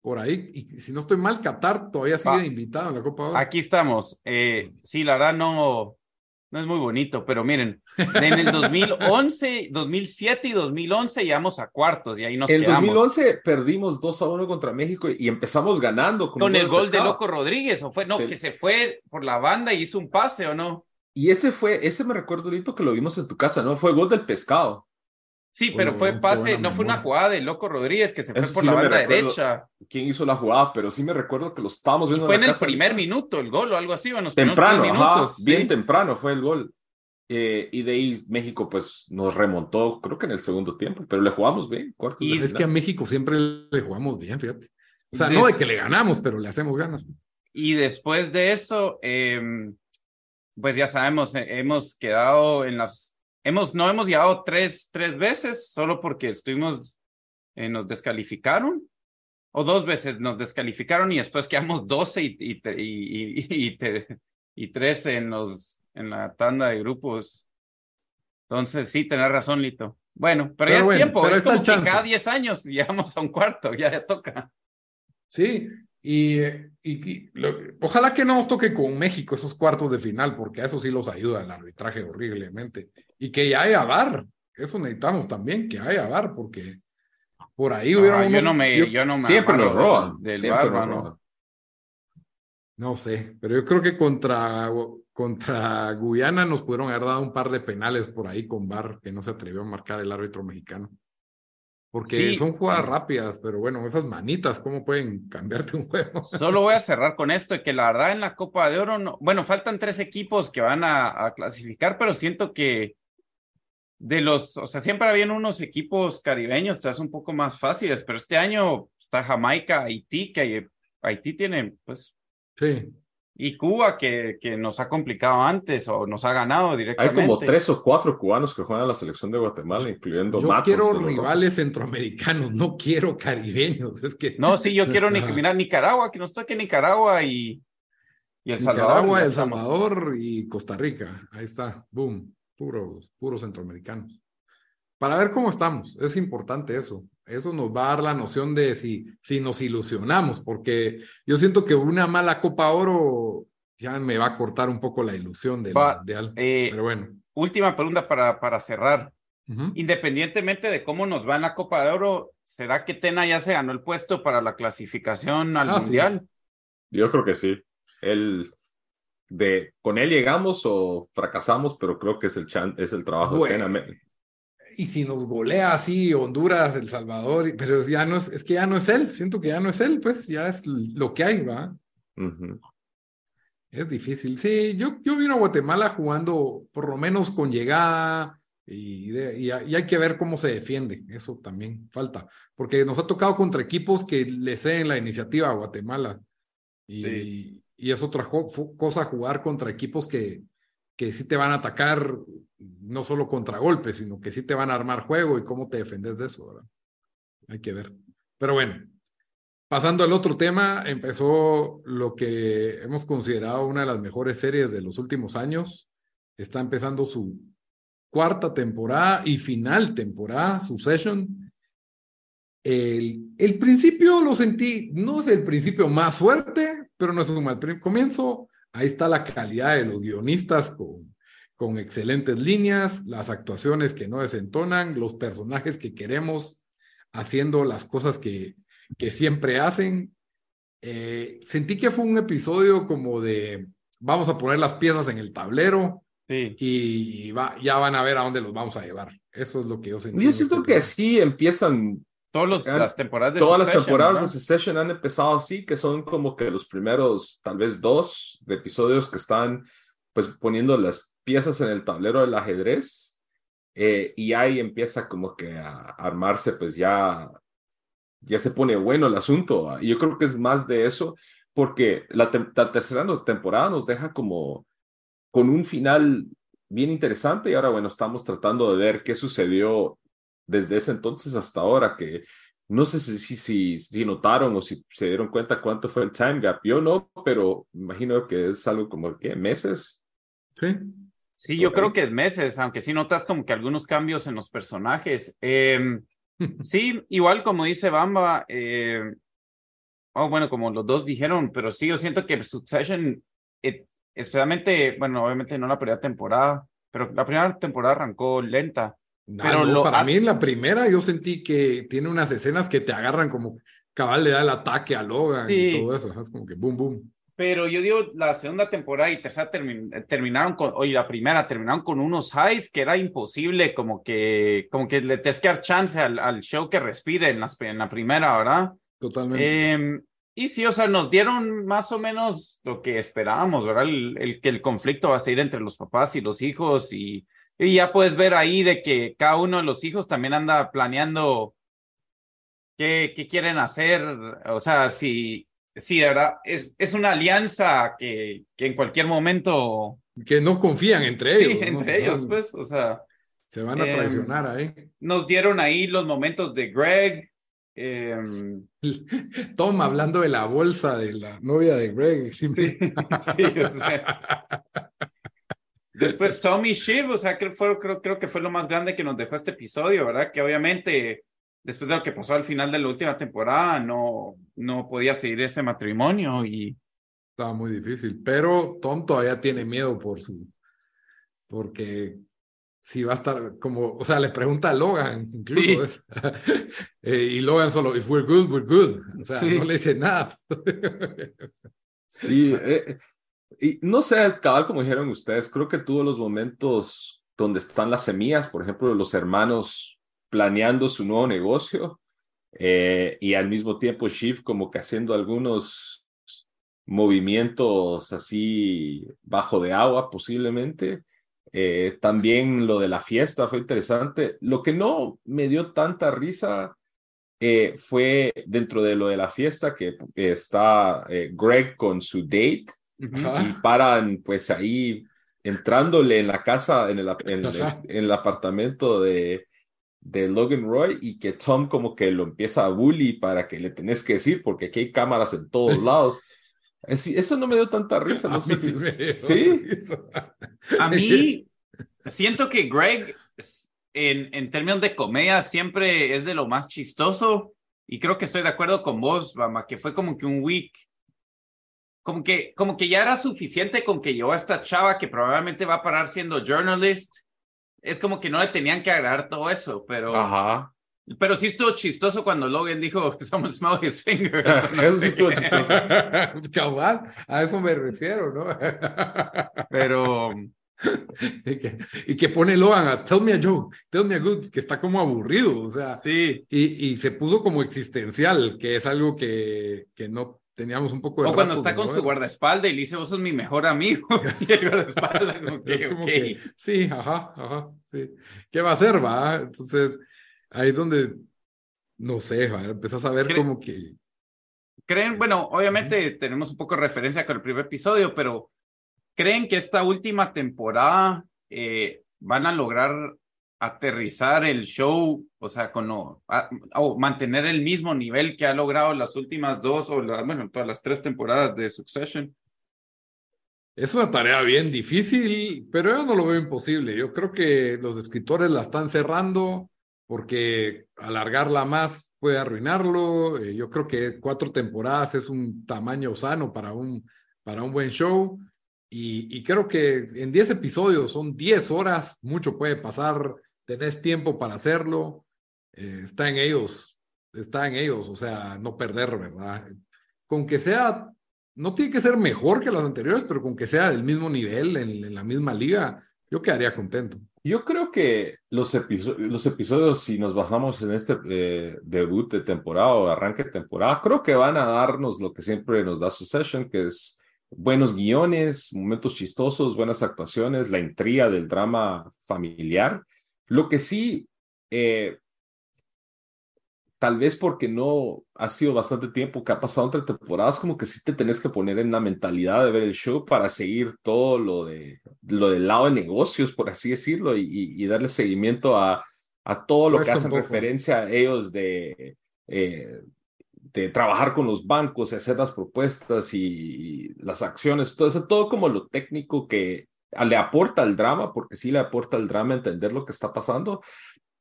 S1: por ahí, y si no estoy mal, Qatar todavía sigue
S2: Va.
S1: invitado en la Copa Oro.
S2: Aquí estamos. Eh, sí, la verdad no, no es muy bonito, pero miren, en el 2011, 2007 y 2011 llegamos a cuartos y ahí nos
S3: En
S2: quedamos.
S3: 2011 perdimos 2 a 1 contra México y empezamos ganando con,
S2: el gol de. Loco Rodríguez, o fue, no,
S3: Sí.
S2: que se fue por la banda y hizo un pase, ¿o no?
S3: Y ese fue, ese me recuerdo ahorita que lo vimos en tu casa, ¿no? Fue gol del pescado.
S2: Sí, pero fue pase, no fue una jugada de Loco Rodríguez que se fue
S3: Eso
S2: por
S3: sí
S2: la
S3: no
S2: banda derecha.
S3: quién hizo la jugada, pero sí me recuerdo que lo estábamos
S2: Y
S3: viendo
S2: fue
S3: en
S2: el primer minuto el gol o algo así, o en los primeros
S3: Temprano, ajá,
S2: minutos.
S3: bien
S2: sí.
S3: temprano fue el gol. Eh, y de ahí México pues nos remontó, creo que en el segundo tiempo, pero le jugamos bien, cuartos
S2: Y
S3: de
S1: es que a. México siempre le jugamos bien, fíjate. O sea,
S2: Des-
S1: no de que le ganamos, pero le hacemos ganas.
S2: Y después de eso, eh, pues ya sabemos, eh, hemos quedado en las, hemos, no hemos llegado tres, tres veces, solo porque estuvimos, eh, nos descalificaron, o dos veces nos descalificaron y después quedamos 12 y, y, y, y, y, te- y 13 en, los, en la tanda de grupos. Entonces, sí, tenés razón, Lito. Bueno, pero,
S1: Pero
S2: ya es
S1: bueno,
S2: tiempo,
S1: pero
S2: es
S1: está
S2: como
S1: el
S2: que cada 10 años llegamos a un cuarto, ya, ya toca.
S1: Sí, y, y- y lo- ojalá que no nos toque con México esos cuartos de final, porque a eso sí los ayuda el arbitraje horriblemente. Y que ya haya VAR, eso necesitamos también, que haya VAR, porque por ahí hubieron
S2: Ah, yo
S1: unos-
S2: no me,
S1: yo-
S2: yo no me
S3: Siempre nos roban,
S2: del,
S3: siempre roban.
S1: No sé, pero yo creo que contra, contra Guyana nos pudieron haber dado un par de penales por ahí con VAR que no se atrevió a marcar el árbitro mexicano. Porque
S2: Sí.
S1: son jugadas rápidas, pero bueno, esas manitas, ¿cómo pueden cambiarte un juego?
S2: Solo voy a cerrar con esto, que la verdad en la Copa de Oro, no, bueno, faltan tres equipos que van a, a clasificar, pero siento que de los, o sea, siempre habían unos equipos caribeños, te un poco más fáciles, pero este año está Jamaica, Haití, que Haití tiene, pues,
S1: Sí,
S2: y Cuba, que, que nos ha complicado antes o nos ha ganado
S3: Hay
S2: directamente.
S3: como tres o cuatro cubanos que juegan a la selección de Guatemala, incluyendo
S1: yo
S3: Matos
S1: quiero rivales centroamericanos, no quiero caribeños, es que
S2: No, sí, yo quiero ni,
S1: Ajá.
S2: mira, Nicaragua, que nos toque Nicaragua y, y El Salvador.
S1: Nicaragua, El. Salvador y Costa Rica. Ahí está, boom, puros, puros centroamericanos. Para ver cómo estamos, es importante eso. Eso nos va a dar la noción de si, si nos ilusionamos, porque yo siento que una mala Copa Oro ya me va a cortar un poco la ilusión del Mundial.
S2: Eh,
S1: Pero bueno.
S2: última pregunta para, para cerrar. Independientemente de cómo nos va en la Copa de Oro, ¿será que Tena ya se ganó el puesto para la clasificación al
S1: Ah, sí.
S2: Mundial?
S3: Yo creo que sí. Él, de, con él llegamos o fracasamos, pero creo que es el, chan- es el trabajo
S1: Bueno.
S3: de Tena.
S1: Y si nos golea así Honduras, El Salvador, pero ya no es, es que ya no es él, siento que ya no es él, pues ya es lo que hay, ¿va? Es difícil. Sí, yo, yo vino a Guatemala jugando por lo menos con llegada y, de- y, hay- y hay que ver cómo se defiende. Eso también falta. Porque nos ha tocado contra equipos que le ceden la iniciativa a Guatemala. Y,
S2: Sí.
S1: y es otra cosa jugar contra equipos que, que sí te van a atacar, no solo contra golpes, sino que sí te van a armar juego y cómo te defendes de eso, ¿verdad? Hay que ver. Pero bueno, Pasando al otro tema, empezó lo que hemos considerado una de las mejores series de los últimos años. Está empezando su cuarta temporada y final temporada, su session. El, el principio lo sentí, no es el principio más fuerte, pero no es un mal comienzo. Ahí está la calidad de los guionistas con, con excelentes líneas, las actuaciones que no desentonan, los personajes que queremos haciendo las cosas que, que siempre hacen. Eh, sentí que fue un episodio como de vamos a poner las piezas en el tablero
S2: Sí.
S1: y va, ya van a ver a dónde los vamos a llevar. Eso es lo que yo sentí.
S3: Yo
S1: en
S3: siento
S1: este
S3: que
S1: programa.
S3: sí empiezan
S2: los,
S3: Han-
S2: las temporadas de
S3: Todas las temporadas
S2: ¿verdad?
S3: de Succession han empezado así, que son como que los primeros, tal vez dos, de episodios que están pues poniendo las piezas en el tablero del ajedrez. eh, y ahí empieza como que a armarse, pues ya, ya se pone bueno el asunto. ¿va? Y yo creo que es más de eso, porque la, tem- la tercera temporada nos deja como con un final bien interesante y ahora bueno, estamos tratando de ver qué sucedió desde ese entonces hasta ahora, que no sé si, si, si, notaron o si se dieron cuenta cuánto fue el time gap. Yo no, pero imagino que es algo como, ¿qué? ¿Meses?
S1: Sí.
S2: Sí, yo creo que es meses, aunque sí notas como que algunos cambios en los personajes. Eh, sí, igual como dice Bamba, eh, oh, bueno, como los dos dijeron, pero sí, yo siento que Succession, eh, especialmente, bueno, obviamente no la primera temporada, pero la primera temporada arrancó lenta. Pero
S1: no,
S2: lo-
S1: para mí en la primera yo sentí que tiene unas escenas que te agarran como cabal le da el ataque a Logan y todo eso. Es como que boom, boom.
S2: Pero yo digo, la segunda temporada y tercera termin- terminaron con, oye, la primera terminaron con unos highs que era imposible, como que, como que le tienes que dar chance al, al show que respire en, las, en la primera, ¿verdad?
S1: Totalmente.
S2: Eh, y sí, o sea, nos dieron más o menos lo que esperábamos, ¿verdad? El, el que el conflicto va a seguir entre los papás y los hijos y, y ya puedes ver ahí de que cada uno de los hijos también anda planeando qué, qué quieren hacer, o sea, si, si de verdad es, es una alianza que, que en cualquier momento,
S1: que no confían entre ellos.
S2: sí,
S1: ¿no?
S2: entre ellos, pues, o sea,
S1: Se van a
S2: em,
S1: traicionar ahí.
S2: nos dieron ahí los momentos de Greg. em,
S1: Tom hablando de la bolsa de la novia de Greg.
S2: Sí, sí, o sea. Después Tommy Shiv, o sea, fue, creo, creo que fue lo más grande que nos dejó este episodio, ¿verdad? Que obviamente, después de lo que pasó al final de la última temporada, no, no podía seguir ese matrimonio y
S1: Estaba muy difícil, pero Tom todavía tiene miedo por su, porque si va a estar como, o sea, le pregunta a Logan, incluso, es- eh, y Logan solo, if we're good, we're good, o sea,
S2: Sí.
S1: no le dice nada.
S3: Sí, eh, y no sé, cabal, como dijeron ustedes, creo que tuvo los momentos donde están las semillas, por ejemplo, los hermanos planeando su nuevo negocio eh, y al mismo tiempo Shiv como que haciendo algunos movimientos así bajo de agua posiblemente. Eh, también lo de la fiesta fue interesante. Lo que no me dio tanta risa eh, fue dentro de lo de la fiesta que está Greg con su date
S1: Ajá.
S3: y paran pues ahí entrándole en la casa, en el, en el apartamento de, de Logan Roy y que Tom como que lo empieza a bully para que le tenés que decir porque aquí hay cámaras en todos lados. Es- Eso no me dio tanta risa, no
S1: A
S3: sé
S1: mí
S3: si-
S1: sí
S2: a mí siento que Greg, en, en términos de comedia, siempre es de lo más chistoso y creo que estoy de acuerdo con vos, Bama, que fue como que un week como que, como que ya era suficiente con que llevó a esta chava que probablemente va a parar siendo journalist. Es como que no le tenían que agregar todo eso, pero,
S3: ajá.
S2: pero sí estuvo chistoso cuando Logan dijo someone smell his fingers.
S3: Eso sí estuvo chistoso.
S1: Cabal, a eso me refiero, ¿no?
S2: Pero
S1: y, que, y que pone Logan a tell me a joke, tell me a good, que está como aburrido, o sea,
S2: sí.
S1: y, y se puso como existencial, que es algo que, que no teníamos un poco de
S2: O cuando está con su guardaespaldas y le dice, vos sos mi mejor amigo. y el guardaespaldas, como que,
S1: sí, ajá, ajá, sí. ¿Qué va a hacer, va? Entonces, ahí es donde, no sé, va, empezás a ver
S2: Cre-
S1: como que,
S2: ¿Creen? Bueno, obviamente tenemos un poco de referencia con el primer episodio, pero ¿creen que esta última temporada eh, van a lograr aterrizar el show, o sea, con o mantener el mismo nivel que ha logrado las últimas dos o la- bueno, todas las tres temporadas de Succession?
S1: Es una tarea bien difícil, pero yo no lo veo imposible. Yo creo que los escritores la están cerrando porque alargarla más puede arruinarlo. Eh, yo creo que cuatro temporadas es un tamaño sano para un, para un buen show. Y, y creo que en 10 episodios son 10 horas, mucho puede pasar, tenés tiempo para hacerlo. Eh, está en ellos, está en ellos, o sea, no perder, ¿verdad? Con que sea no tiene que ser mejor que las anteriores, pero con que sea del mismo nivel, en, en la misma liga, Yo quedaría contento.
S3: Yo creo que los, episodios, los episodios, si nos basamos en este eh, debut de temporada o arranque de temporada, creo que van a darnos lo que siempre nos da Succession, que es buenos guiones, momentos chistosos, buenas actuaciones, la intriga del drama familiar. Lo que sí, eh, tal vez porque no ha sido bastante tiempo que ha pasado entre temporadas, como que sí te tenés que poner en la mentalidad de ver el show para seguir todo lo, de, lo del lado de negocios, por así decirlo, y, darle seguimiento a, a todo lo que hacen referencia a ellos de, eh, de trabajar con los bancos y hacer las propuestas y, las acciones, todo eso, todo como lo técnico que le aporta al drama, porque sí le aporta al drama entender lo que está pasando,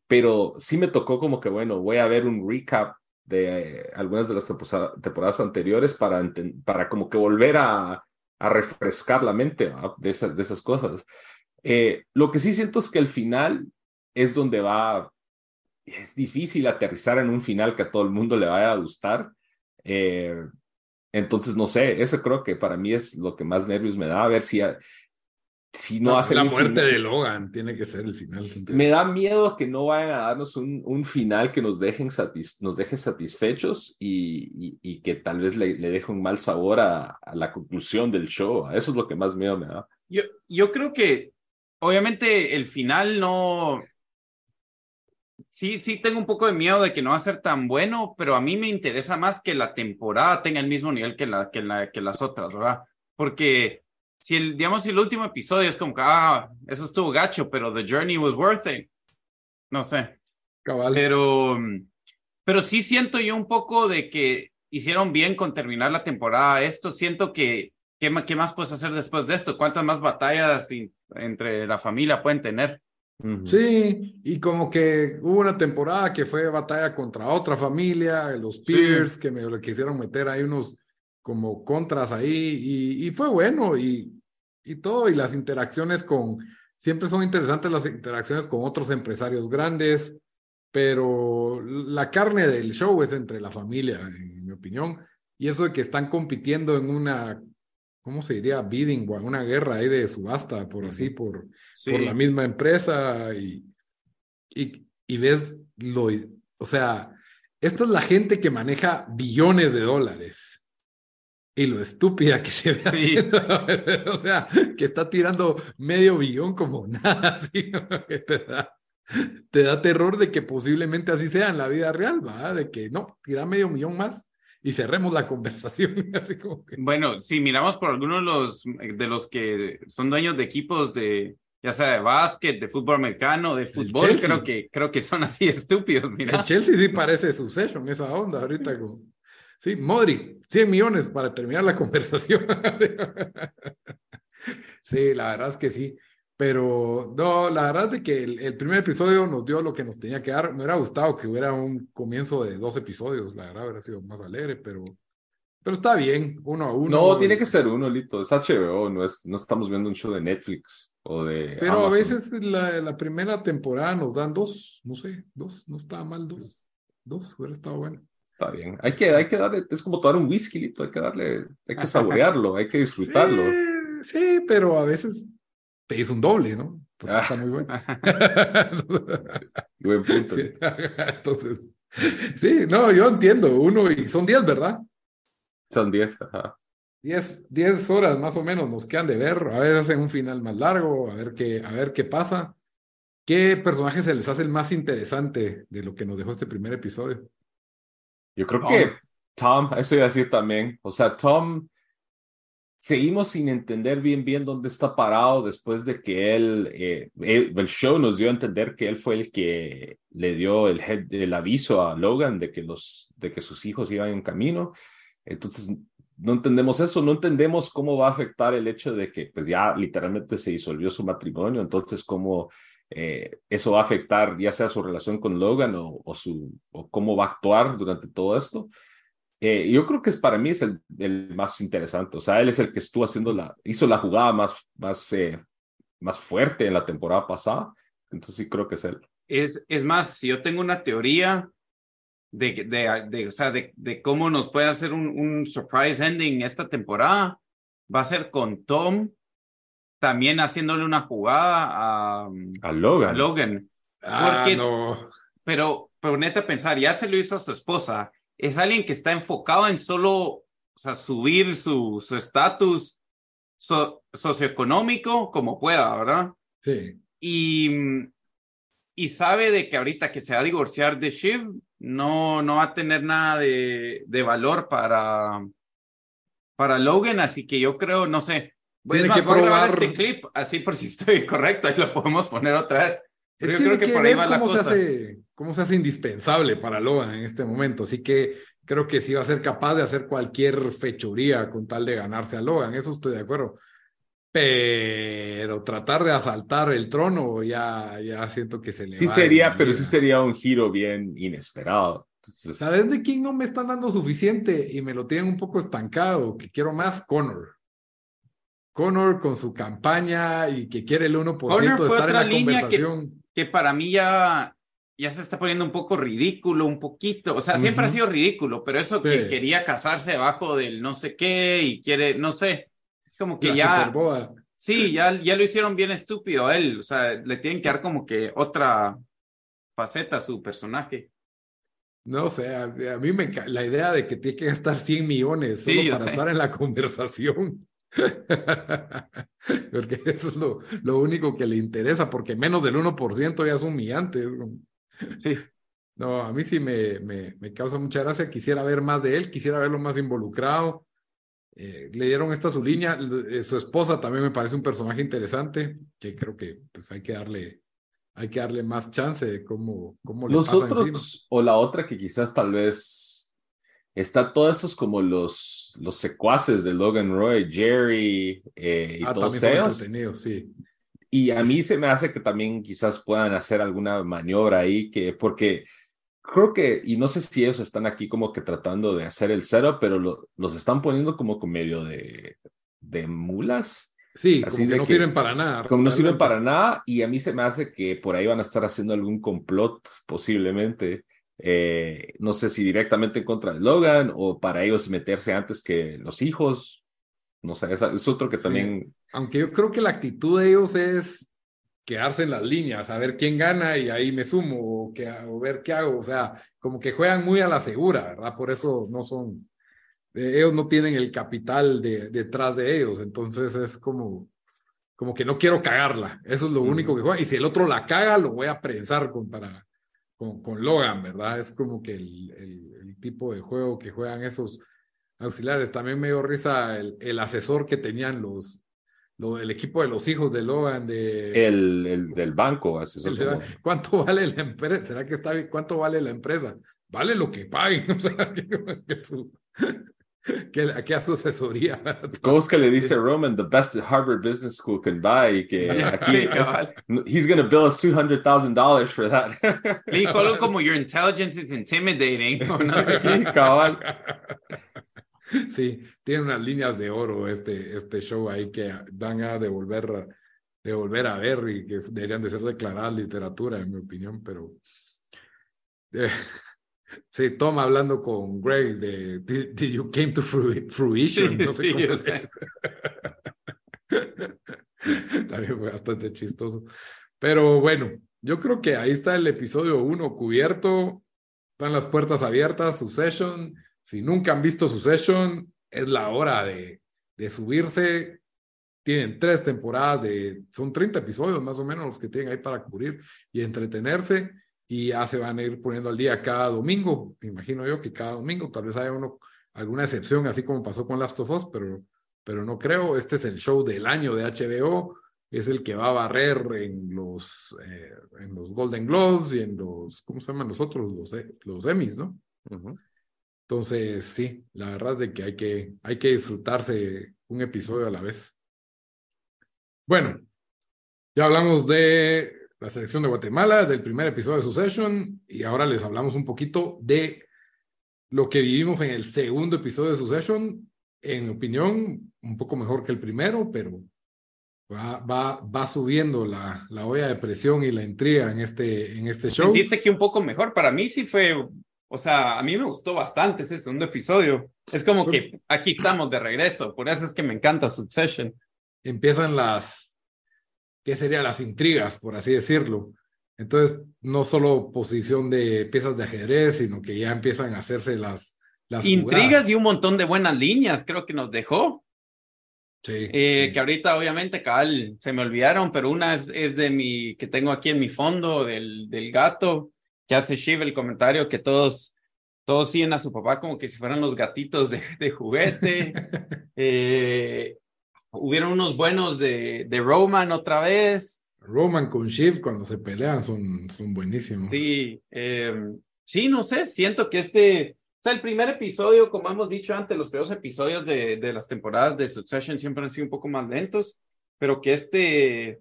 S3: pero sí me tocó como que, bueno, voy a ver un recap de eh, algunas de las temporadas anteriores para, para como que volver a, a refrescar la mente de, esas, de esas cosas. Eh, lo que sí siento es que el final es donde va, es difícil aterrizar en un final que a todo el mundo le vaya a gustar. Eh, entonces, no sé, eso creo que para mí es lo que más nervios me da, a ver si, si no, hace
S1: la muerte de Logan tiene que ser el final.
S3: Me da miedo que no vayan a darnos un, un final que nos dejen nos deje satisfechos y, y, que tal vez le, le deje un mal sabor a, a, la conclusión del show. Eso es lo que más miedo me da.
S2: Yo, yo creo que obviamente el final no. Sí, sí tengo un poco de miedo de que no va a ser tan bueno, pero a mí me interesa más que la temporada tenga el mismo nivel que, la, que, la, que las otras, ¿verdad? Porque si el, digamos, si el último episodio es como que, ah, eso estuvo gacho, pero the journey was worth it. No sé.
S1: Cabal.
S2: Pero, pero sí siento yo un poco de que hicieron bien con terminar la temporada. Esto siento que, ¿qué, qué más puedes hacer después de esto? ¿Cuántas más batallas entre la familia pueden tener?
S1: Sí, y como que hubo una temporada que fue batalla contra otra familia, los peers, que me lo quisieron meter ahí unos como contras ahí y, y fue bueno y, y, todo y las interacciones con, siempre son interesantes las interacciones con otros empresarios grandes, pero la carne del show es entre la familia, en mi opinión, y eso de que están compitiendo en una, ¿cómo se diría? Bidding, una guerra ahí de subasta, por así, por, por la misma empresa y, y, y ves lo, o sea, esta es la gente que maneja billones de dólares y lo estúpida que se ve sí. o sea, que está tirando medio billón como nada, así, te da, te da terror de que posiblemente así sea en la vida real, ¿va? De que no, tira medio millón más y cerremos la conversación. Así como que...
S2: Bueno, si miramos por algunos de los, de los que son dueños de equipos de, ya sea de básquet, de fútbol americano, de fútbol, creo que, creo que son así estúpidos. Mira.
S1: El Chelsea sí parece Succession, esa onda ahorita. Como... Sí, Modric, 100 millones para terminar la conversación. sí, la verdad es que sí. Pero no, la verdad es que el, primer episodio nos dio lo que nos tenía que dar. Me hubiera gustado que hubiera un comienzo de dos episodios, la verdad hubiera sido más alegre, pero, pero está bien, uno a uno.
S3: No, tiene que ser uno, Lito. Es HBO, no, es, no estamos viendo un show de Netflix o de.
S1: Pero a veces la, la primera temporada nos dan dos, no sé, dos, no estaba mal dos. Dos, hubiera estado bueno.
S3: Está bien. Hay que, hay que darle, es como tomar un whisky, hay que darle, hay que saborearlo, hay que disfrutarlo.
S1: Sí, pero a veces pedís un doble, ¿no? Porque está muy bueno.
S3: Buen punto.
S1: Entonces, sí, no, yo entiendo. Uno y son diez, ¿verdad?
S3: Son diez, ajá.
S1: Diez, diez horas más o menos nos quedan de ver. A ver, hacen un final más largo, a ver qué, a ver qué pasa. ¿Qué personaje se les hace el más interesante de lo que nos dejó este primer episodio?
S3: Yo creo que Tom, eso iba a decir también, o sea, Tom, seguimos sin entender bien bien dónde está parado después de que él, eh, el show nos dio a entender que él fue el que le dio el, el aviso a Logan de que, los, de que sus hijos iban en camino. Entonces, no entendemos eso, no entendemos cómo va a afectar el hecho de que pues ya literalmente se disolvió su matrimonio, entonces cómo eh, eso va a afectar ya sea su relación con Logan o, su, o cómo va a actuar durante todo esto. Eh, yo creo que es, para mí es el, más interesante. O sea, él es el que estuvo haciendo la, hizo la jugada más, más, eh, más fuerte en la temporada pasada. Entonces sí creo que es él.
S2: Es, es más, si yo tengo una teoría de, de, de, o sea, de, cómo nos puede hacer un surprise ending esta temporada, va a ser con Tom también haciéndole una jugada a,
S3: A Logan.
S2: a Logan.
S1: Ah,
S2: Porque-
S1: no.
S2: Pero, pero neta pensar, ya se lo hizo a su esposa. Es alguien que está enfocado en solo, o sea, subir su su estatus so- socioeconómico como pueda, ¿verdad?
S1: Sí.
S2: Y, y sabe de que ahorita que se va a divorciar de Shiv, no, no va a tener nada de, de valor para, para Logan, así que yo creo, no sé, voy,
S1: Tiene que
S2: voy a grabar
S1: probar-
S2: este clip, así por si estoy correcto, ahí lo podemos poner otra vez. Pero yo
S1: tiene
S2: creo que
S1: que
S2: por ahí va la
S1: cómo se,
S2: cosa.
S1: hace, cómo se hace indispensable para Logan en este momento. Así que creo que sí va a ser capaz de hacer cualquier fechoría con tal de ganarse a Logan. Eso estoy de acuerdo. Pero tratar de asaltar el trono ya, ya siento que se le
S3: Sí
S1: va
S3: sería, pero sí sería un giro bien inesperado. Entonces,
S1: ¿Sabes de quién no me están dando suficiente y me lo tienen un poco estancado? Que quiero más, Connor. Connor con su campaña y que quiere el 1%
S2: Connor
S1: de estar en
S2: otra
S1: la
S2: línea que-
S1: conversación.
S2: que para mí ya, ya se está poniendo un poco ridículo, un poquito, o sea, siempre ha sido ridículo, pero eso que quería casarse debajo del no sé qué y quiere, no sé, es como que
S1: La
S2: ya, sí, ya, ya lo hicieron bien estúpido a él, o sea, le tienen que dar como que otra faceta a su personaje.
S1: No sé, a, a mí me la idea de que tiene que gastar 100 millones solo para
S2: sé.
S1: estar en la conversación. porque eso es lo, lo único que le interesa, porque menos del 1% ya es humillante.
S2: Sí,
S1: No, a mí sí me, me, me causa mucha gracia. Quisiera ver más de él, quisiera verlo más involucrado. Eh, le dieron esta su línea. eh, su esposa también me parece un personaje interesante, que creo que pues hay que darle, hay que darle más chance de cómo, cómo le
S3: Los
S1: pasa encima.
S3: o la otra que quizás tal vez está todos estos como los, los secuaces de Logan Roy, Jerry eh, y
S1: Ah,
S3: todos ellos.
S1: sí.
S3: Y a mí se me hace que también quizás puedan hacer alguna maniobra ahí, que porque creo que, y no sé si ellos están aquí como que tratando de hacer el setup, pero lo- los están poniendo como con medio de, de mulas,
S1: Sí,
S3: Así
S1: como que no
S3: que-
S1: sirven para nada.
S3: como no sirven
S1: realmente.
S3: para nada, y a mí se me hace que por ahí van a estar haciendo algún complot posiblemente. Eh, no sé si directamente en contra de Logan o para ellos meterse antes que los hijos. No sé, es, es otro que
S1: Sí.
S3: también
S1: Aunque yo creo que la actitud de ellos es quedarse en las líneas, a ver quién gana y ahí me sumo o, que, o ver qué hago. O sea, como que juegan muy a la segura, ¿verdad? Por eso no son, eh, ellos no tienen el capital de, detrás de ellos. Entonces es como, como que no quiero cagarla. Eso es lo único que juega. Y si el otro la caga, lo voy a prensar con, para, con, con Logan, ¿verdad? Es como que el, el, el tipo de juego que juegan esos auxiliares. También me dio risa el, el asesor que tenían los, lo, el equipo de los hijos de Logan de...
S3: el, el del banco,
S1: el
S3: como-
S1: ¿Cuánto vale la empresa? ¿Será que está bien? ¿Cuánto vale la empresa? Vale lo que paguen. O sea, que, que su, a su asesoría.
S3: ¿Cómo es que le dice Roman, the best that Harvard Business School can buy? Y que aquí, he's going to bill us $200,000 for that.
S2: Le dijo algo como your intelligence is intimidating, no sé
S3: Sí,
S2: si-
S3: cabal.
S1: Sí, tiene unas líneas de oro este, este show ahí que dan a devolver, devolver a ver y que deberían de ser declaradas literatura, en mi opinión, pero eh, sí, Tom hablando con Greg de Did, did you came to fru- fruition?
S2: Sí,
S1: no sé
S2: sí,
S1: cómo
S2: sé.
S1: También fue bastante chistoso. Pero bueno, yo creo que ahí está el episodio uno cubierto. Están las puertas abiertas, Succession. Si nunca han visto Succession, es la hora de, de subirse. Tienen tres temporadas de, son 30 episodios más o menos los que tienen ahí para cubrir y entretenerse. Y ya se van a ir poniendo al día cada domingo. Me imagino yo que cada domingo, tal vez haya uno, alguna excepción, así como pasó con Last of Us, pero pero no creo. Este es el show del año de HBO. Es el que va a barrer en los, eh, en los Golden Globes y en los, ¿cómo se llaman los otros? Los, eh, los Emmys, ¿no? Entonces, sí, la verdad es de que hay que, hay que disfrutarse un episodio a la vez. Bueno, ya hablamos de la selección de Guatemala, del primer episodio de Succession, y ahora les hablamos un poquito de lo que vivimos en el segundo episodio de Succession. En mi opinión, un poco mejor que el primero, pero va, va, va subiendo la, la olla de presión y la intriga en este, en este show.
S2: Sentiste que un poco mejor. Para mí sí fue, o sea, a mí me gustó bastante ese segundo episodio. Es como que aquí estamos de regreso. Por eso es que me encanta Succession.
S1: empiezan las, qué serían las intrigas, por así decirlo. Entonces, no solo posición de piezas de ajedrez, sino que ya empiezan a hacerse las, las
S2: Intrigas
S1: jugadas.
S2: y un montón de buenas líneas, creo que nos dejó.
S1: Sí,
S2: Eh,
S1: sí.
S2: Que ahorita, obviamente, cabal, se me olvidaron, pero una es, es de mi, que tengo aquí en mi fondo, del, del gato, que hace Shiv el comentario que todos, todos siguen a su papá como que si fueran los gatitos de, de juguete. Eh, hubieron unos buenos de, de Roman otra vez.
S1: Roman con Shiv cuando se pelean son, son buenísimos.
S2: Sí, eh, sí, no sé, siento que este, o sea, el primer episodio, como hemos dicho antes, los primeros episodios de, de las temporadas de Succession siempre han sido un poco más lentos, pero que este,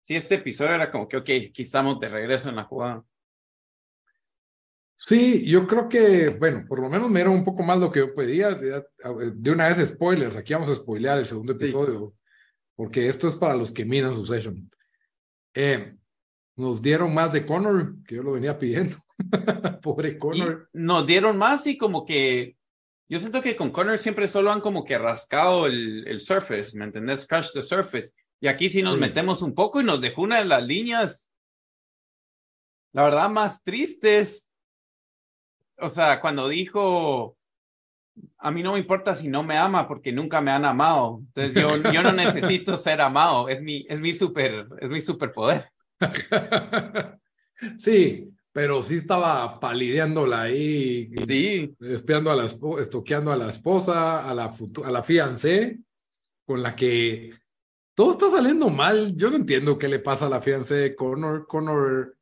S2: sí, este episodio era como que, ok, aquí estamos de regreso en la jugada.
S1: Sí, yo creo que, bueno, por lo menos me era un poco más lo que yo pedía. De, de una vez, spoilers. Aquí vamos a spoilear el segundo episodio, porque esto es para los que miran su session. Eh, nos dieron más de Connor, que yo lo venía pidiendo. Pobre
S2: Y
S1: Connor.
S2: nos dieron más y como que, yo siento que con Connor siempre solo han como que rascado el, el surface, ¿me entendés? Crush the surface. Y aquí sí nos
S1: Sí.
S2: metemos un poco y nos dejó una de las líneas, la verdad, más tristes. O sea, cuando dijo, a mí no me importa si no me ama porque nunca me han amado. Entonces yo, yo no necesito ser amado, es mi, es mi super, es mi superpoder.
S1: sí, pero sí estaba palideándola ahí,
S2: Sí,
S1: espiando a la esposa, estoqueando a la esposa, a la, a la fiancé, con la que todo está saliendo mal. Yo no entiendo qué le pasa a la fiancé de Connor. Connor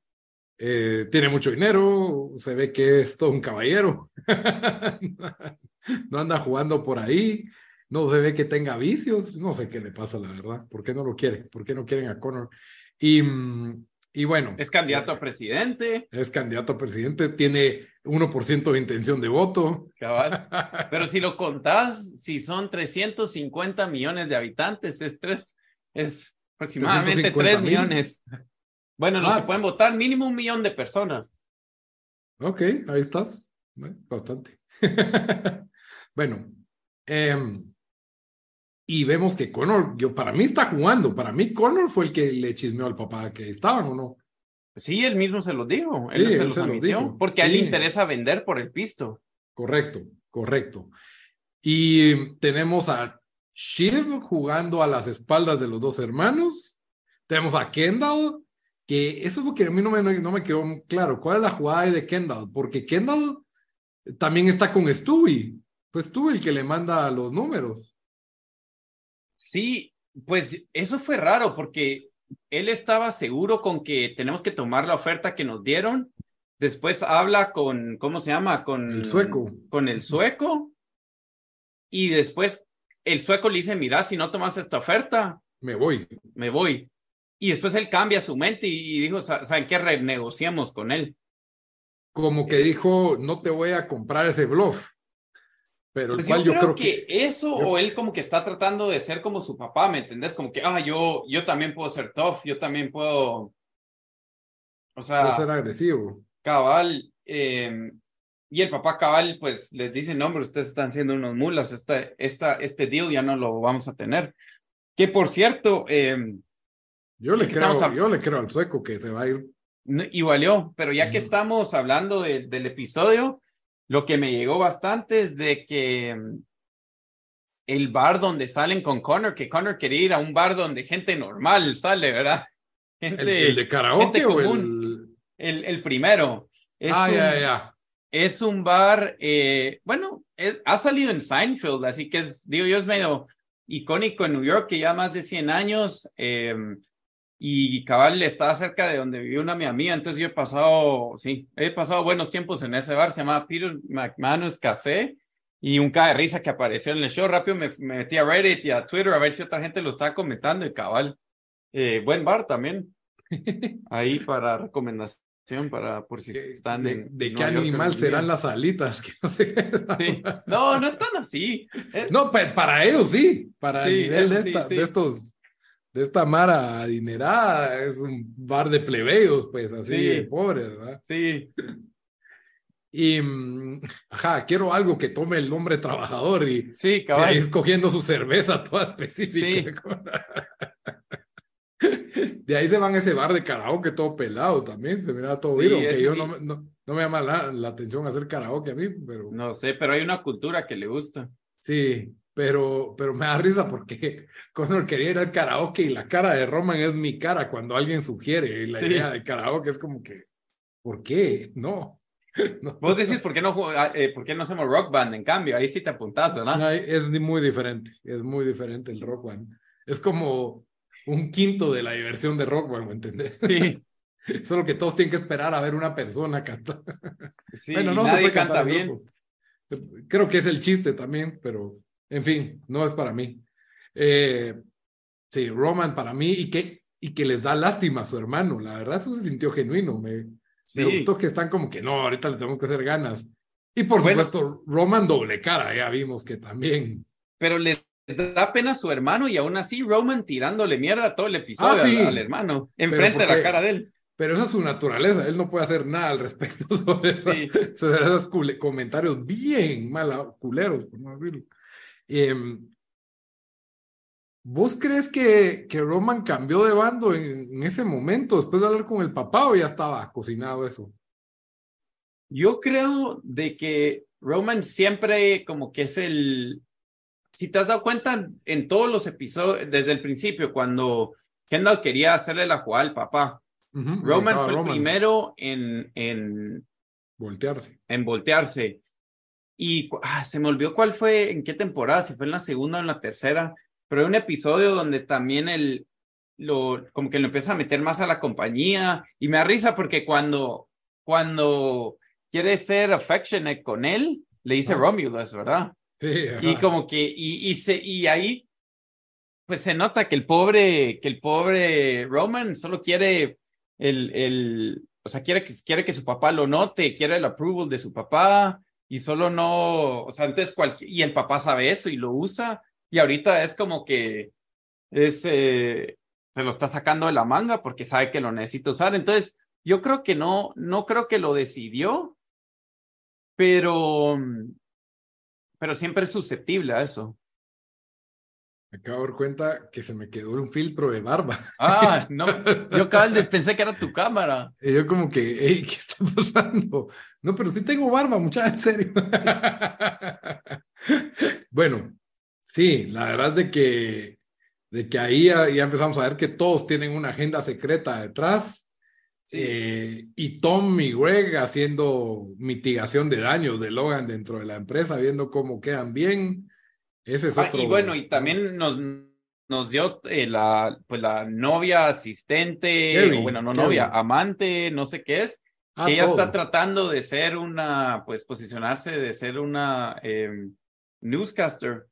S1: eh, tiene mucho dinero, se ve que es todo un caballero. no anda jugando por ahí, no se ve que tenga vicios, no sé qué le pasa, la verdad. ¿Por qué no lo quiere? ¿Por qué no quieren a Connor? Y, mm, y bueno.
S2: es candidato a presidente.
S1: Es candidato a presidente, tiene 1% de intención de voto.
S2: Cabal. Pero si lo contás, si son 350 millones de habitantes, es tres, es aproximadamente
S1: 350
S2: 3
S1: mil.
S2: millones. Bueno, los
S1: Ah.
S2: que pueden votar, mínimo un millón de personas.
S1: Ok, ahí estás. Bueno, Bastante. bueno, em, y vemos que Connor, yo, para mí está jugando. Para mí, Connor fue el que le chismeó al papá que estaban o no.
S2: Sí, él mismo se los dijo, él
S1: Sí,
S2: se
S1: él
S2: los
S1: se
S2: admitió,
S1: dijo.
S2: porque a él le interesa vender por el pisto.
S1: Correcto, correcto. Y tenemos a Shiv jugando a las espaldas de los dos hermanos. Tenemos a Kendall, que eso es lo que a mí no me, no me quedó claro. ¿Cuál es la jugada de Kendall? Porque Kendall también está con Stewie. Pues tú el que le manda los números.
S2: Sí, pues eso fue raro porque él estaba seguro con que tenemos que tomar la oferta que nos dieron. Después habla con, ¿cómo se llama? Con
S1: El sueco.
S2: Con el sueco. Y después el sueco le dice, mira, si no tomas esta oferta,
S1: Me voy.
S2: me voy. Y después él cambia su mente y, y dijo, "Sa- ¿saben qué? Renegociamos con él.
S1: Como que dijo, no te voy a comprar ese bluff. Pero el
S2: Pues
S1: cual
S2: yo,
S1: yo
S2: creo, que,
S1: que
S2: eso
S1: yo-
S2: o él como que está tratando de ser como su papá, ¿me entendés? Como que, ah, yo, yo también puedo ser tough, yo también puedo, o sea,
S1: ser agresivo.
S2: cabal, eh, y el papá cabal, pues les dice, no, hombre, ustedes están siendo unos mulas, esta, esta, este deal ya no lo vamos a tener. Que por cierto, eh,
S1: Yo le, creo,
S2: a-
S1: yo le creo al sueco que se va a ir.
S2: no- y valió, pero ya que estamos hablando de- del episodio, lo que me llegó bastante es de que mm, el bar donde salen con Connor, que Connor quería ir a un bar donde gente normal sale, ¿verdad? Gente,
S1: ¿El, el de karaoke o el...?
S2: el, el primero. Es
S1: ah,
S2: un,
S1: ya, ya.
S2: es un bar, eh, bueno, es- ha salido en Seinfeld, así que es, digo yo, es medio icónico en New York, que ya más de 100 años, eh, y cabal está cerca de donde vivió una mi amiga, entonces yo he pasado, sí, he pasado buenos tiempos en ese bar, se llama Peter McManus Café, y un cae de risa que apareció en el show, rápido me, me metí a Reddit y a Twitter a ver si otra gente lo estaba comentando, y cabal, eh, buen bar también, ahí para recomendación, para por si
S1: ¿De,
S2: están
S1: de-
S2: en
S1: de
S2: en
S1: qué
S2: Nueva
S1: animal serán las alitas? Que no sé.
S2: Sí. No, no están así. Es-
S1: No, pa- para ellos sí. Para el
S2: Sí,
S1: nivel de, esta-
S2: sí.
S1: de estos, de esta mara adinerada, es un bar de plebeyos, pues, así
S2: Sí.
S1: de pobres, ¿verdad?
S2: Sí,
S1: Y, mm, ajá, quiero algo que tome el nombre trabajador y,
S2: sí,
S1: y ahí escogiendo su cerveza toda específica. De ahí se van a ese bar de karaoke todo pelado también, se mira todo bien, aunque yo no, me- no, no me llama la, la atención hacer karaoke a mí, pero
S2: No sé, pero hay una cultura que le gusta.
S1: sí, pero, pero me da risa porque Connor quería ir al karaoke y la cara de Roman es mi cara cuando alguien sugiere la
S2: Sí.
S1: idea de karaoke es como que, ¿por qué? No. No.
S2: Vos decís, ¿por qué no, ah, eh, ¿por qué no hacemos rock band? En cambio, ahí sí te apuntás, ¿verdad?
S1: No, es muy diferente, es muy diferente el rock band. Es como un quinto de la diversión de rock band, ¿me entendés?
S2: Sí,
S1: Solo que todos tienen que esperar a ver una persona cantar.
S2: sí,
S1: bueno, no
S2: nadie canta bien.
S1: Creo que es el chiste también, pero en fin, no es para mí. Eh, sí, Roman para mí y que, y que les da lástima a su hermano. La verdad, eso se sintió genuino. Me,
S2: Sí.
S1: me gustó que están como que no, ahorita le tenemos que hacer ganas. Y por
S2: Bueno.
S1: supuesto, Roman doble cara, ya vimos que también.
S2: Pero le da pena a su hermano y aún así Roman tirándole mierda todo el episodio
S1: Ah, sí.
S2: al, al hermano, enfrente de la cara de él.
S1: Pero esa es su naturaleza, él no puede hacer nada al respecto sobre, esa-
S2: Sí.
S1: sobre esos comentarios bien mala, culeros, por no decirlo. Em, ¿Vos crees que, que Roman cambió de bando en, en ese momento, después de hablar con el papá, o ya estaba cocinado eso?
S2: Yo creo de que Roman siempre como que es el, si te has dado cuenta en todos los episodios, desde el principio, cuando Kendall quería hacerle la jugada al papá, Roman fue el primero en, en,
S1: Voltearse.
S2: en voltearse. Y ah, se me olvidó cuál fue, en qué temporada, si fue en la segunda o en la tercera, pero hay un episodio donde también el, lo, como que lo empieza a meter más a la compañía y me da risa porque cuando, cuando quiere ser affectionate con él, le dice
S1: Ah.
S2: Romulus, ¿verdad?
S1: Sí,
S2: Y
S1: ajá.
S2: como que, y, y, se, y ahí, pues se nota que el pobre, que el pobre Roman solo quiere el, el, o sea, quiere que, quiere que su papá lo note, quiere el approval de su papá, y solo no, o sea, entonces cualquier, y el papá sabe eso y lo usa, y ahorita es como que es, eh, se lo está sacando de la manga porque sabe que lo necesita usar. Entonces, yo creo que no, no creo que lo decidió, pero, pero siempre es susceptible a eso.
S1: Me acabo de dar cuenta que se me quedó un filtro de barba.
S2: Ah, no, yo de- pensé que era tu cámara.
S1: Y yo como que, hey, ¿qué está pasando? No, pero sí tengo barba, muchacha, en serio. bueno, sí, la verdad es de que, de que ahí ya, ya empezamos a ver que todos tienen una agenda secreta detrás.
S2: Sí.
S1: Eh, y Tom y Greg haciendo mitigación de daños de Logan dentro de la empresa, viendo cómo quedan bien. Ese es
S2: Ah,
S1: otro.
S2: y bueno, y también nos, nos dio eh, la, pues la novia asistente, o bueno, no novia, amante, no sé qué es,
S1: Ah,
S2: que ella
S1: todo.
S2: está tratando de ser una, pues posicionarse de ser una em, newscaster.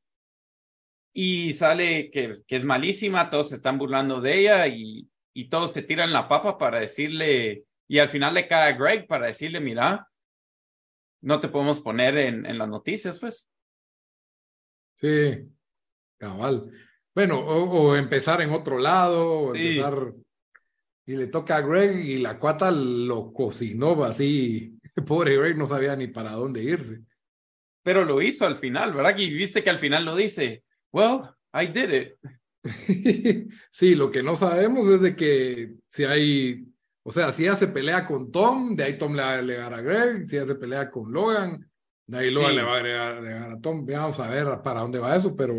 S2: Y sale que, que es malísima, todos se están burlando de ella y, y todos se tiran la papa para decirle, y al final le cae a Greg para decirle, mira, no te podemos poner en, en las noticias, pues.
S1: Sí, cabal. Bueno, o, o empezar en otro lado, o
S2: Sí.
S1: empezar. Y le toca a Greg y la cuata lo cocinó así. Pobre Greg no sabía ni para dónde irse.
S2: pero lo hizo al final, ¿verdad? Y viste que al final lo dice, well, I did it.
S1: Sí, lo que no sabemos es de que si hay, o sea, si se pelea con Tom, de ahí Tom le va a agregar a Greg, si se pelea con Logan, de ahí
S2: Sí.
S1: le va a agregar, agregar a Tom. Vamos a ver para dónde va eso, pero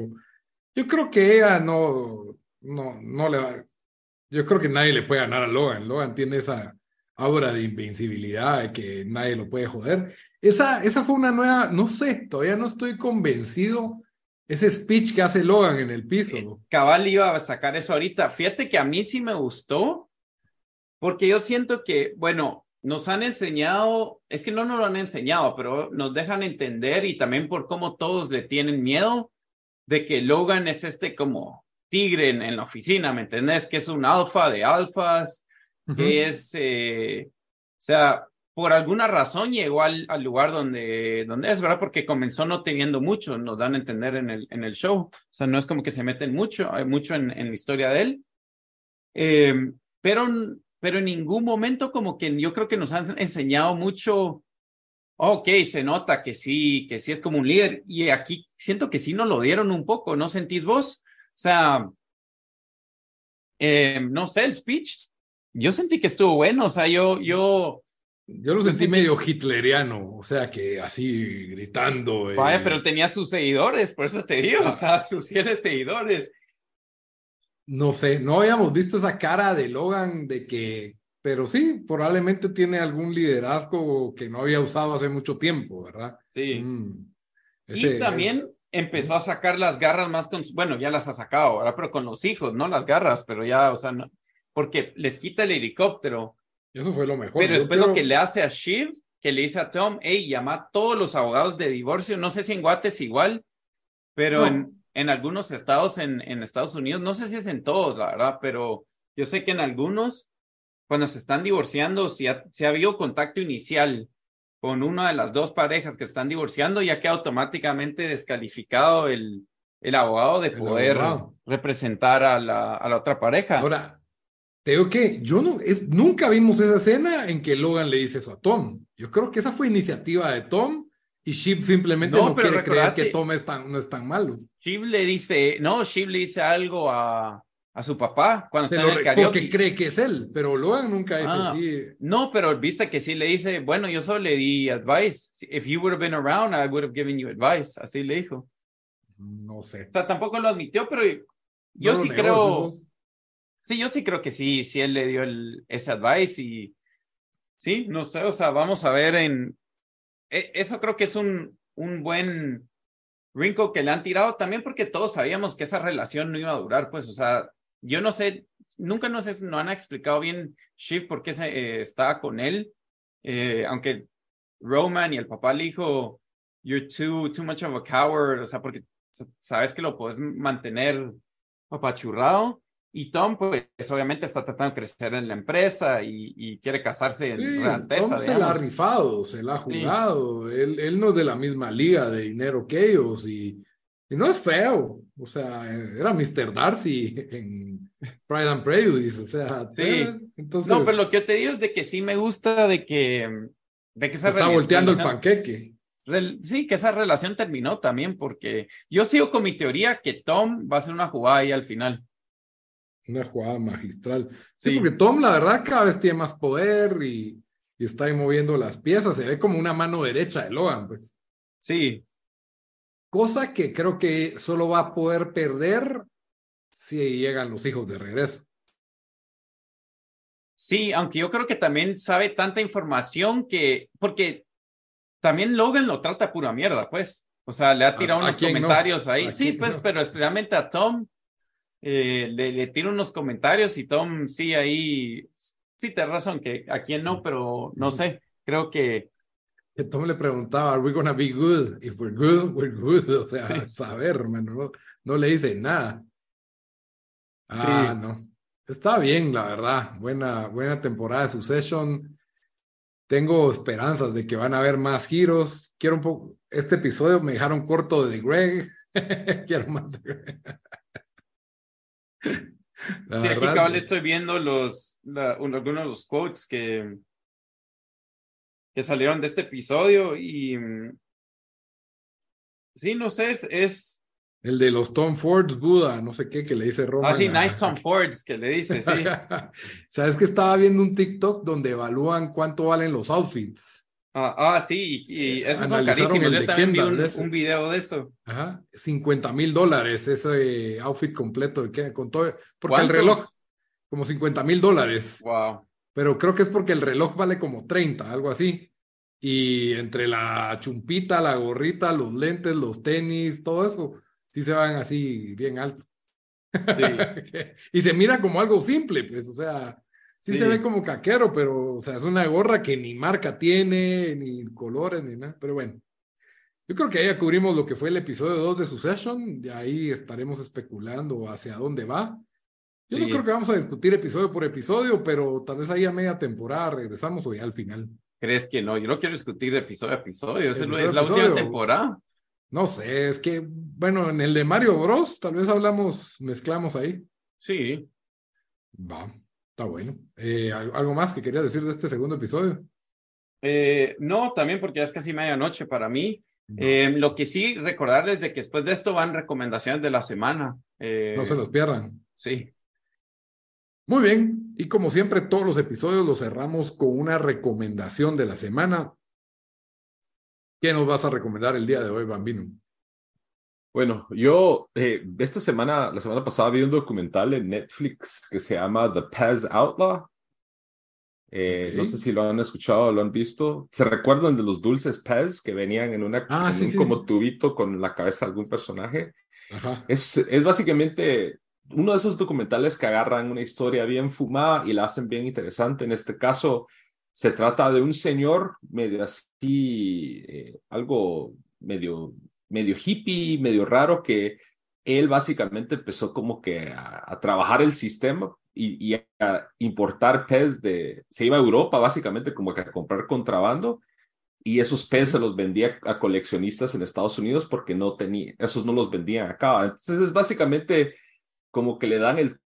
S1: yo creo que ella no, no, no le va, yo creo que nadie le puede ganar a Logan. Logan tiene esa aura de invencibilidad, de que nadie lo puede joder. Esa, esa fue una nueva, no sé, todavía no estoy convencido. Ese speech que hace Logan en el piso.
S2: Cabal iba a sacar eso ahorita. Fíjate que a mí sí me gustó, porque yo siento que, bueno, nos han enseñado, es que no nos lo han enseñado, pero nos dejan entender y también por cómo todos le tienen miedo de que Logan es este como tigre en, en la oficina, ¿me entendés? Que es un alfa de alfas, que es, eh, o sea, por alguna razón llegó al, al lugar donde, donde es, ¿verdad? Porque comenzó no teniendo mucho, nos dan a entender en el, en el show. O sea, no es como que se meten mucho, hay mucho en, en la historia de él. Eh, pero, pero en ningún momento como que yo creo que nos han enseñado mucho, ok, se nota que sí, que sí es como un líder. Y aquí siento que sí nos lo dieron un poco, ¿no sentís vos? O sea, Eh, no sé, el speech, yo sentí que estuvo bueno, o sea, yo, yo...
S1: Yo lo sentí medio hitleriano, o sea, que así gritando.
S2: Vaya,
S1: eh,
S2: pero tenía sus seguidores, por eso te digo,
S1: Ah.
S2: o sea, sus fieles seguidores.
S1: No sé, no habíamos visto esa cara de Logan de que, pero sí, probablemente tiene algún liderazgo que no había usado hace mucho tiempo, ¿verdad?
S2: Sí.
S1: Mm.
S2: Y
S1: Ese-
S2: también empezó a sacar las garras más con, bueno, ya las ha sacado, ¿verdad? Pero con los hijos, no las garras, pero ya, o sea, no, porque les quita el helicóptero.
S1: Eso fue lo mejor.
S2: Pero después lo que le hace a Shiv, que le dice a Tom, hey, llama a todos los abogados de divorcio, no sé si en Guate es igual, pero
S1: No.
S2: en, en algunos estados en, en Estados Unidos, no sé si es en todos, la verdad, pero yo sé que en algunos, cuando se están divorciando, si ha, si ha habido contacto inicial con una de las dos parejas que están divorciando, ya queda automáticamente descalificado el, el abogado de
S1: El
S2: poder
S1: abogado.
S2: representar a la, a la otra pareja.
S1: Ahora, te digo que yo no, es, nunca vimos esa escena en que Logan le dice eso a Tom. Yo creo que esa fue iniciativa de Tom y Sheep simplemente
S2: No,
S1: no,
S2: pero
S1: quiere creer que Tom es tan, no es tan malo.
S2: Shiv le dice, no, Shiv le dice algo a, a su papá cuando
S1: Se
S2: está en el karaoke.
S1: porque cree que es él, pero Logan nunca es
S2: Ah.
S1: así.
S2: No, pero viste que sí le dice, bueno, yo solo le di advice. If you would have been around, I would have given you advice. Así le dijo.
S1: No sé.
S2: O sea, tampoco lo admitió, pero yo
S1: No
S2: sí creo, sí, yo sí creo que sí, sí él le dio el, ese advice y sí, no sé, o sea, vamos a ver en, eso creo que es un, un buen wrinkle que le han tirado también porque todos sabíamos que esa relación no iba a durar, pues, o sea, yo no sé, nunca no sé, no han explicado bien Shiv por qué se, eh, estaba con él, eh, aunque Roman y el papá le dijo, you're too, too much of a coward, o sea, porque sabes que lo puedes mantener apachurrado. Y Tom, pues, obviamente está tratando de crecer en la empresa y, y quiere casarse en
S1: Sí,
S2: Real Alteza,
S1: Tom se la ha rifado, se la ha jugado. Él, él no es de la misma liga de dinero que ellos y, y no es feo. O sea, era Mr. Darcy en Pride and Prejudice. O sea,
S2: Sí.
S1: eh, entonces
S2: No, pero lo que yo te digo es de que sí me gusta de que, de que
S1: se está volteando el panqueque.
S2: sí, que esa relación terminó también, porque yo sigo con mi teoría que Tom va a hacer una jugada ahí al final.
S1: Una jugada magistral. Sí,
S2: Sí.
S1: porque Tom, la verdad, cada vez tiene más poder y, y está ahí moviendo las piezas. Se ve como una mano derecha de Logan, pues.
S2: Sí,
S1: Cosa que creo que solo va a poder perder si llegan los hijos de regreso.
S2: sí, aunque yo creo que también sabe tanta información que, porque también Logan lo trata pura mierda, pues. O sea, le ha tirado
S1: ¿A- a
S2: unos
S1: no?
S2: comentarios ahí.
S1: ¿A
S2: Sí, pues,
S1: no?
S2: pero especialmente a Tom. Eh, le, le tira unos comentarios y Tom sí ahí, sí, te razón que a quién no, pero no sé, creo que
S1: Que Tom le preguntaba, ¿Are we gonna be good? If we're good, we're good. O sea,
S2: Sí.
S1: saber, hermano, no, no le dice nada. Ah, no. Está bien, la verdad. Buena, buena temporada de Succession. Tengo esperanzas de que van a haber más giros. Quiero un poco. Este episodio me dejaron corto de Greg. Quiero más de Greg. La
S2: Sí, aquí cabal estoy viendo los, la- un- algunos de los quotes que, que salieron de este episodio y sí, no sé, es, es
S1: El de los Tom Fords Buda, no sé qué, que le dice Roman.
S2: así,
S1: a-
S2: nice Tom Fords que le dice, sí.
S1: Sabes que estaba viendo un TikTok donde evalúan cuánto valen los outfits.
S2: Ah, ah, sí, y, y esos son carísimos. Yo también vi
S1: Kendall
S2: un,
S1: ese.
S2: un video de eso.
S1: Ajá, 50 mil dólares ese outfit completo de que con todo, porque el reloj, como 50 mil dólares,
S2: Wow.
S1: pero creo que es porque el reloj vale como 30, algo así. Y entre la chumpita, la gorrita, los lentes, los tenis, todo eso, sí se van así bien alto. y se mira como algo simple, pues, o sea, sí,
S2: Sí.
S1: se ve como caquero, pero, o sea, es una gorra que ni marca tiene, ni colores, ni nada, pero bueno. Yo creo que ahí ya cubrimos lo que fue el episodio 2 de Succession, de ahí estaremos especulando hacia dónde va. Yo no creo que vamos a discutir episodio por episodio, pero tal vez ahí a media temporada regresamos o ya al final.
S2: ¿Crees que no? Yo no quiero discutir de episodio a episodio. Es, el-
S1: Episodio
S2: es la última temporada.
S1: No sé, es que, bueno, en el de Mario Bros, tal vez hablamos, mezclamos ahí.
S2: Sí.
S1: Va, está bueno. Eh, ¿al- ¿Algo más que querías decir de este segundo episodio?
S2: Eh, no, también porque ya es casi medianoche para mí. Eh, lo que sí, recordarles de que después de esto van recomendaciones de la semana. Eh,
S1: no se los pierdan.
S2: Sí.
S1: Muy bien, y como siempre, todos los episodios los cerramos con una recomendación de la semana. ¿Qué nos vas a recomendar el día de hoy, Bambino?
S3: Bueno, yo eh, esta semana, la semana pasada vi un documental en Netflix que se llama The Pez Outlaw. Eh, No sé si lo han escuchado o lo han visto. ¿Se recuerdan de los dulces Pez que venían en, una,
S1: ah,
S3: un como tubito con la cabeza de algún personaje? Ajá. Es, es básicamente uno de esos documentales que agarran una historia bien fumada y la hacen bien interesante. En este caso, se trata de un señor medio así, eh, algo medio medio hippie, medio raro, que él básicamente empezó como que a, trabajar el sistema y, a importar pez de, se iba a Europa básicamente como que a comprar contrabando y esos pez se los vendía a coleccionistas en Estados Unidos porque no tenía, esos no los vendían acá. Entonces es básicamente como que le dan el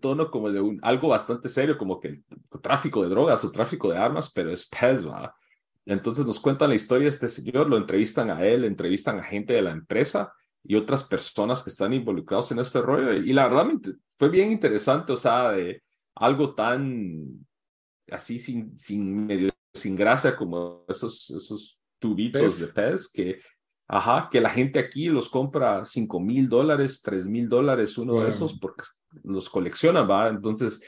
S3: tono como de un, algo bastante serio, como que tráfico de drogas o tráfico de armas, pero es pez, ¿va? Entonces nos cuentan la historia de este señor, lo entrevistan a él, entrevistan a gente de la empresa y otras personas que están involucrados en este rollo. Y la verdad fue bien interesante, o sea, de algo tan así sin, sin medio, sin gracia como esos, esos tubitos de pez que, ajá, que la gente aquí los compra cinco mil dólares, tres mil dólares, uno de esos porque los colecciona, va. Entonces,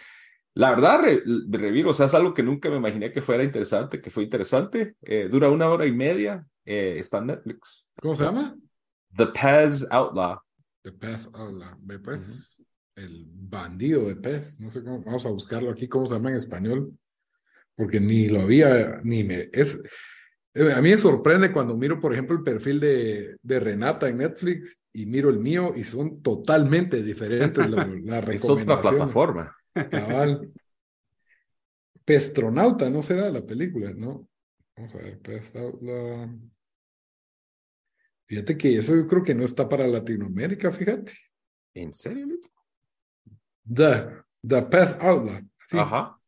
S3: la verdad, re, o sea, es algo que nunca me imaginé que fuera interesante, que fue interesante. Eh, dura una hora y media, eh, está en Netflix.
S1: ¿Cómo se llama?
S3: The Pez Outlaw.
S1: The Pez Outlaw. Pues, el bandido de Pez. No sé cómo, vamos a buscarlo aquí, cómo se llama en español, porque ni lo había, ni me, es, eh, a mí me sorprende cuando miro, por ejemplo, el perfil de, de Renata en Netflix y miro el mío y son totalmente diferentes las, recomendaciones. Es otra
S3: plataforma.
S1: Cabal. Pestronauta, ¿no será la película? ¿No? Vamos a ver, Pestronauta. Fíjate que eso yo creo que no está para Latinoamérica, fíjate.
S3: ¿En serio?
S1: The, the Pest Outlaw.
S3: Ajá.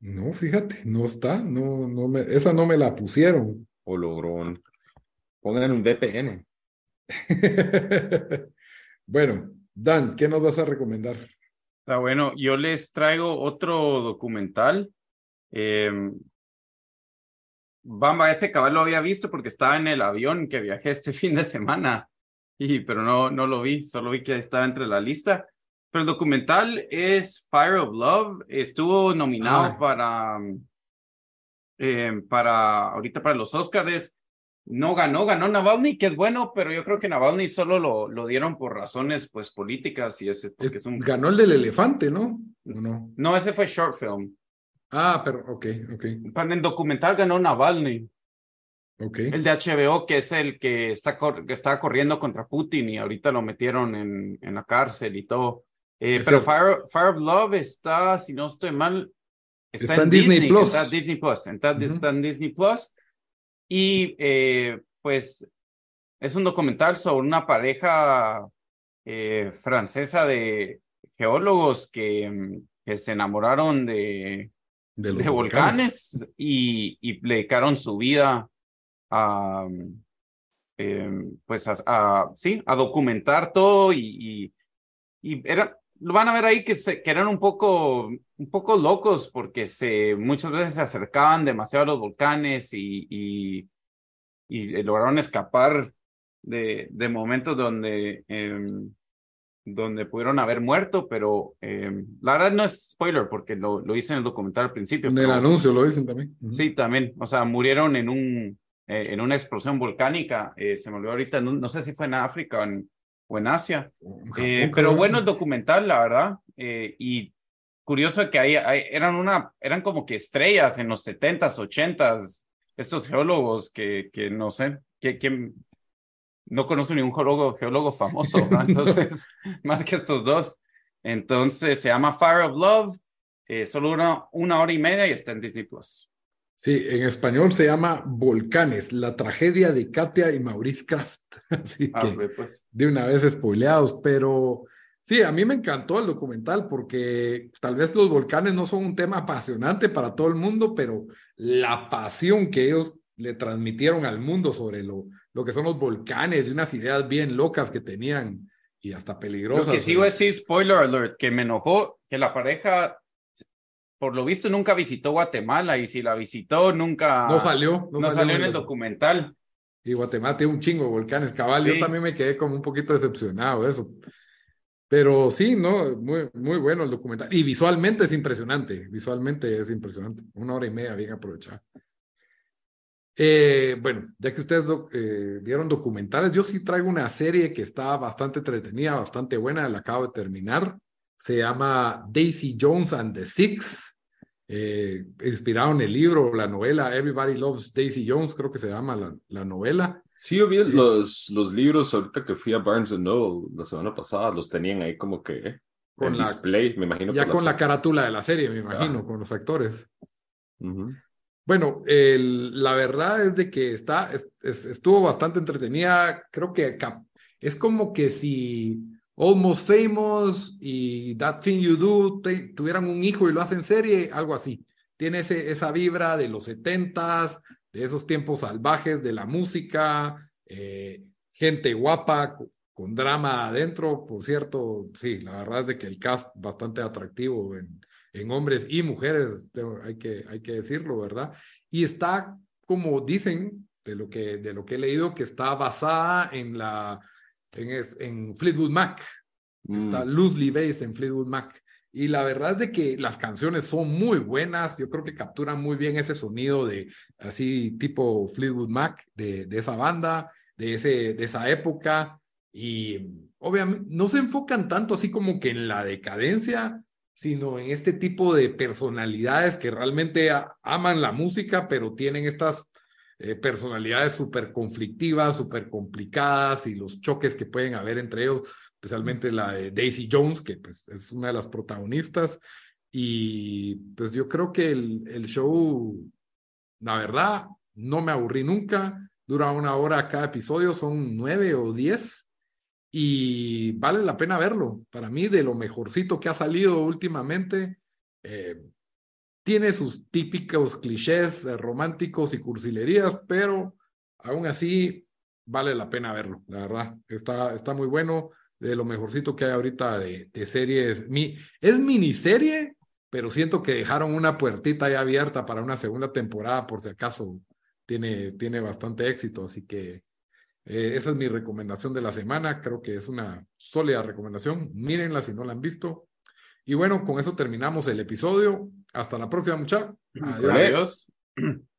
S1: No, fíjate, no está, no, no me, esa no me la pusieron.
S3: O logró Pongan un VPN.
S1: bueno, Dan, ¿qué nos vas a recomendar?
S2: Está bueno, yo les traigo otro documental. Eh, Bamba, ese cabal lo había visto porque estaba en el avión que viajé este fin de semana, y, pero no, no lo vi, solo vi que estaba entre la lista. Pero el documental es Fire of Love, estuvo nominado ah. para, eh, para, ahorita para los Oscars, no ganó, ganó Navalny, que es bueno, pero yo creo que Navalny solo lo, lo dieron por razones pues políticas y ese porque es, un...
S1: Ganó el del elefante, ¿no? no?
S2: No, ese fue short film.
S1: Ah, pero ok, ok.
S2: Para el documental ganó Navalny.
S1: Ok.
S2: El de HBO, que es el que está, que está corriendo contra Putin y ahorita lo metieron en, en la cárcel y todo. Eh, pero Fire, Fire, of Love está, si no estoy mal,
S1: está, en Disney, Plus.
S2: Está Disney Plus. está en Disney Plus. Y eh, pues es un documental sobre una pareja eh, francesa de geólogos que, mm, que se enamoraron de, de, volcanes, y, y, dedicaron su vida a, mm, em, pues a, sí, a documentar todo y, y, era, van a ver ahí que, se, que eran un poco, un poco locos porque se, muchas veces se acercaban demasiado a los volcanes y, y, y lograron escapar de, de momentos donde, eh, donde pudieron haber muerto, pero eh, la verdad no es spoiler porque lo, lo hice en el documental al principio.
S1: En el anuncio lo dicen también.
S2: Sí, también. O sea, murieron en un eh, en una explosión volcánica. se me olvidó ahorita, no, no, sé si fue en África o en, o en Asia. Eh, pero bueno el documental, la verdad. Eh, y curioso que ahí, eran una, eran como que estrellas en los 70s, 80s, estos geólogos que, que no sé, que, que no conozco ningún geólogo, geólogo famoso, entonces, más que estos dos. Entonces se llama Fire of Love, eh, solo una, una hora y media y está en Disney Plus.
S1: Sí, en español se llama Volcanes, la tragedia de Katia y Maurice Kraft. Así ah, que pues. de una vez spoileados, pero sí, a mí me encantó el documental porque tal vez los volcanes no son un tema apasionante para todo el mundo, pero la pasión que ellos le transmitieron al mundo sobre lo, lo que son los volcanes y unas ideas bien locas que tenían y hasta
S2: Lo
S1: peligrosas.
S2: que sí voy a decir, spoiler alert, que me enojó que la pareja, por lo visto, nunca visitó Guatemala y si la visitó, nunca.
S1: No salió.
S2: No, salió en el documental.
S1: Y Guatemala tiene un chingo de volcanes, cabal. Yo también me quedé como un poquito decepcionado de eso. Pero sí, ¿no? Muy, muy bueno el documental. Y visualmente es impresionante. Visualmente es impresionante. Una hora y media bien aprovechada. Eh, bueno, ya que ustedes doc- eh, vieron documentales, yo sí traigo una serie que está bastante entretenida, bastante buena, la acabo de terminar. Se llama Daisy Jones and the Six, eh, inspirado en el libro, la novela Everybody Loves Daisy Jones, creo que se llama la, la novela.
S3: Sí, yo vi los, los libros ahorita que fui a Barnes Noble la semana pasada, los tenían ahí como que eh,
S1: Con
S3: en
S1: la-
S3: display, me imagino.
S1: Ya con la carátula de la serie, me imagino,
S3: Ah.
S1: con los actores. Bueno, el- la verdad es de que está, es- es- estuvo bastante entretenida. Creo que es como que si Almost Famous y That Thing You Do tuvieran un hijo y lo hacen serie, algo así. Tiene ese, esa vibra de los setentas, de esos tiempos salvajes de la música, eh, gente guapa co- con drama adentro. Por cierto, sí, la verdad es de que el cast bastante atractivo en, en hombres y mujeres, hay que, hay que decirlo, ¿verdad? Y está, como dicen, de lo que, de lo que he leído, que está basada en la, en, es- en Fleetwood Mac. Está
S3: Mm.
S1: loosely based en Fleetwood Mac. Y la verdad es de que las canciones son muy buenas. Yo creo que capturan muy bien ese sonido de así tipo Fleetwood Mac, de, de esa banda, de, ese, de esa época. Y obviamente no se enfocan tanto así como que en la decadencia, sino en este tipo de personalidades que realmente aman la música, pero tienen estas eh, personalidades súper conflictivas, súper complicadas y los choques que pueden haber entre ellos, especialmente la de Daisy Jones, que pues es una de las protagonistas. Y pues yo creo que el, el show, la verdad, no me aburrí nunca. Dura una hora cada episodio, son nueve o diez y vale la pena verlo. Para mí, de lo mejorcito que ha salido últimamente, eh, tiene sus típicos clichés eh, románticos y cursilerías, pero aún así vale la pena verlo, la verdad. Está, está muy bueno, de lo mejorcito que hay ahorita de, de series. Mi, es miniserie, pero siento que dejaron una puertita ahí abierta para una segunda temporada, por si acaso tiene, tiene bastante éxito, así que eh, esa es mi recomendación de la semana. Creo que es una sólida recomendación. Mírenla si no la han visto. Y bueno, con eso terminamos el episodio. Hasta la próxima, muchachos. Adiós.
S2: Adiós.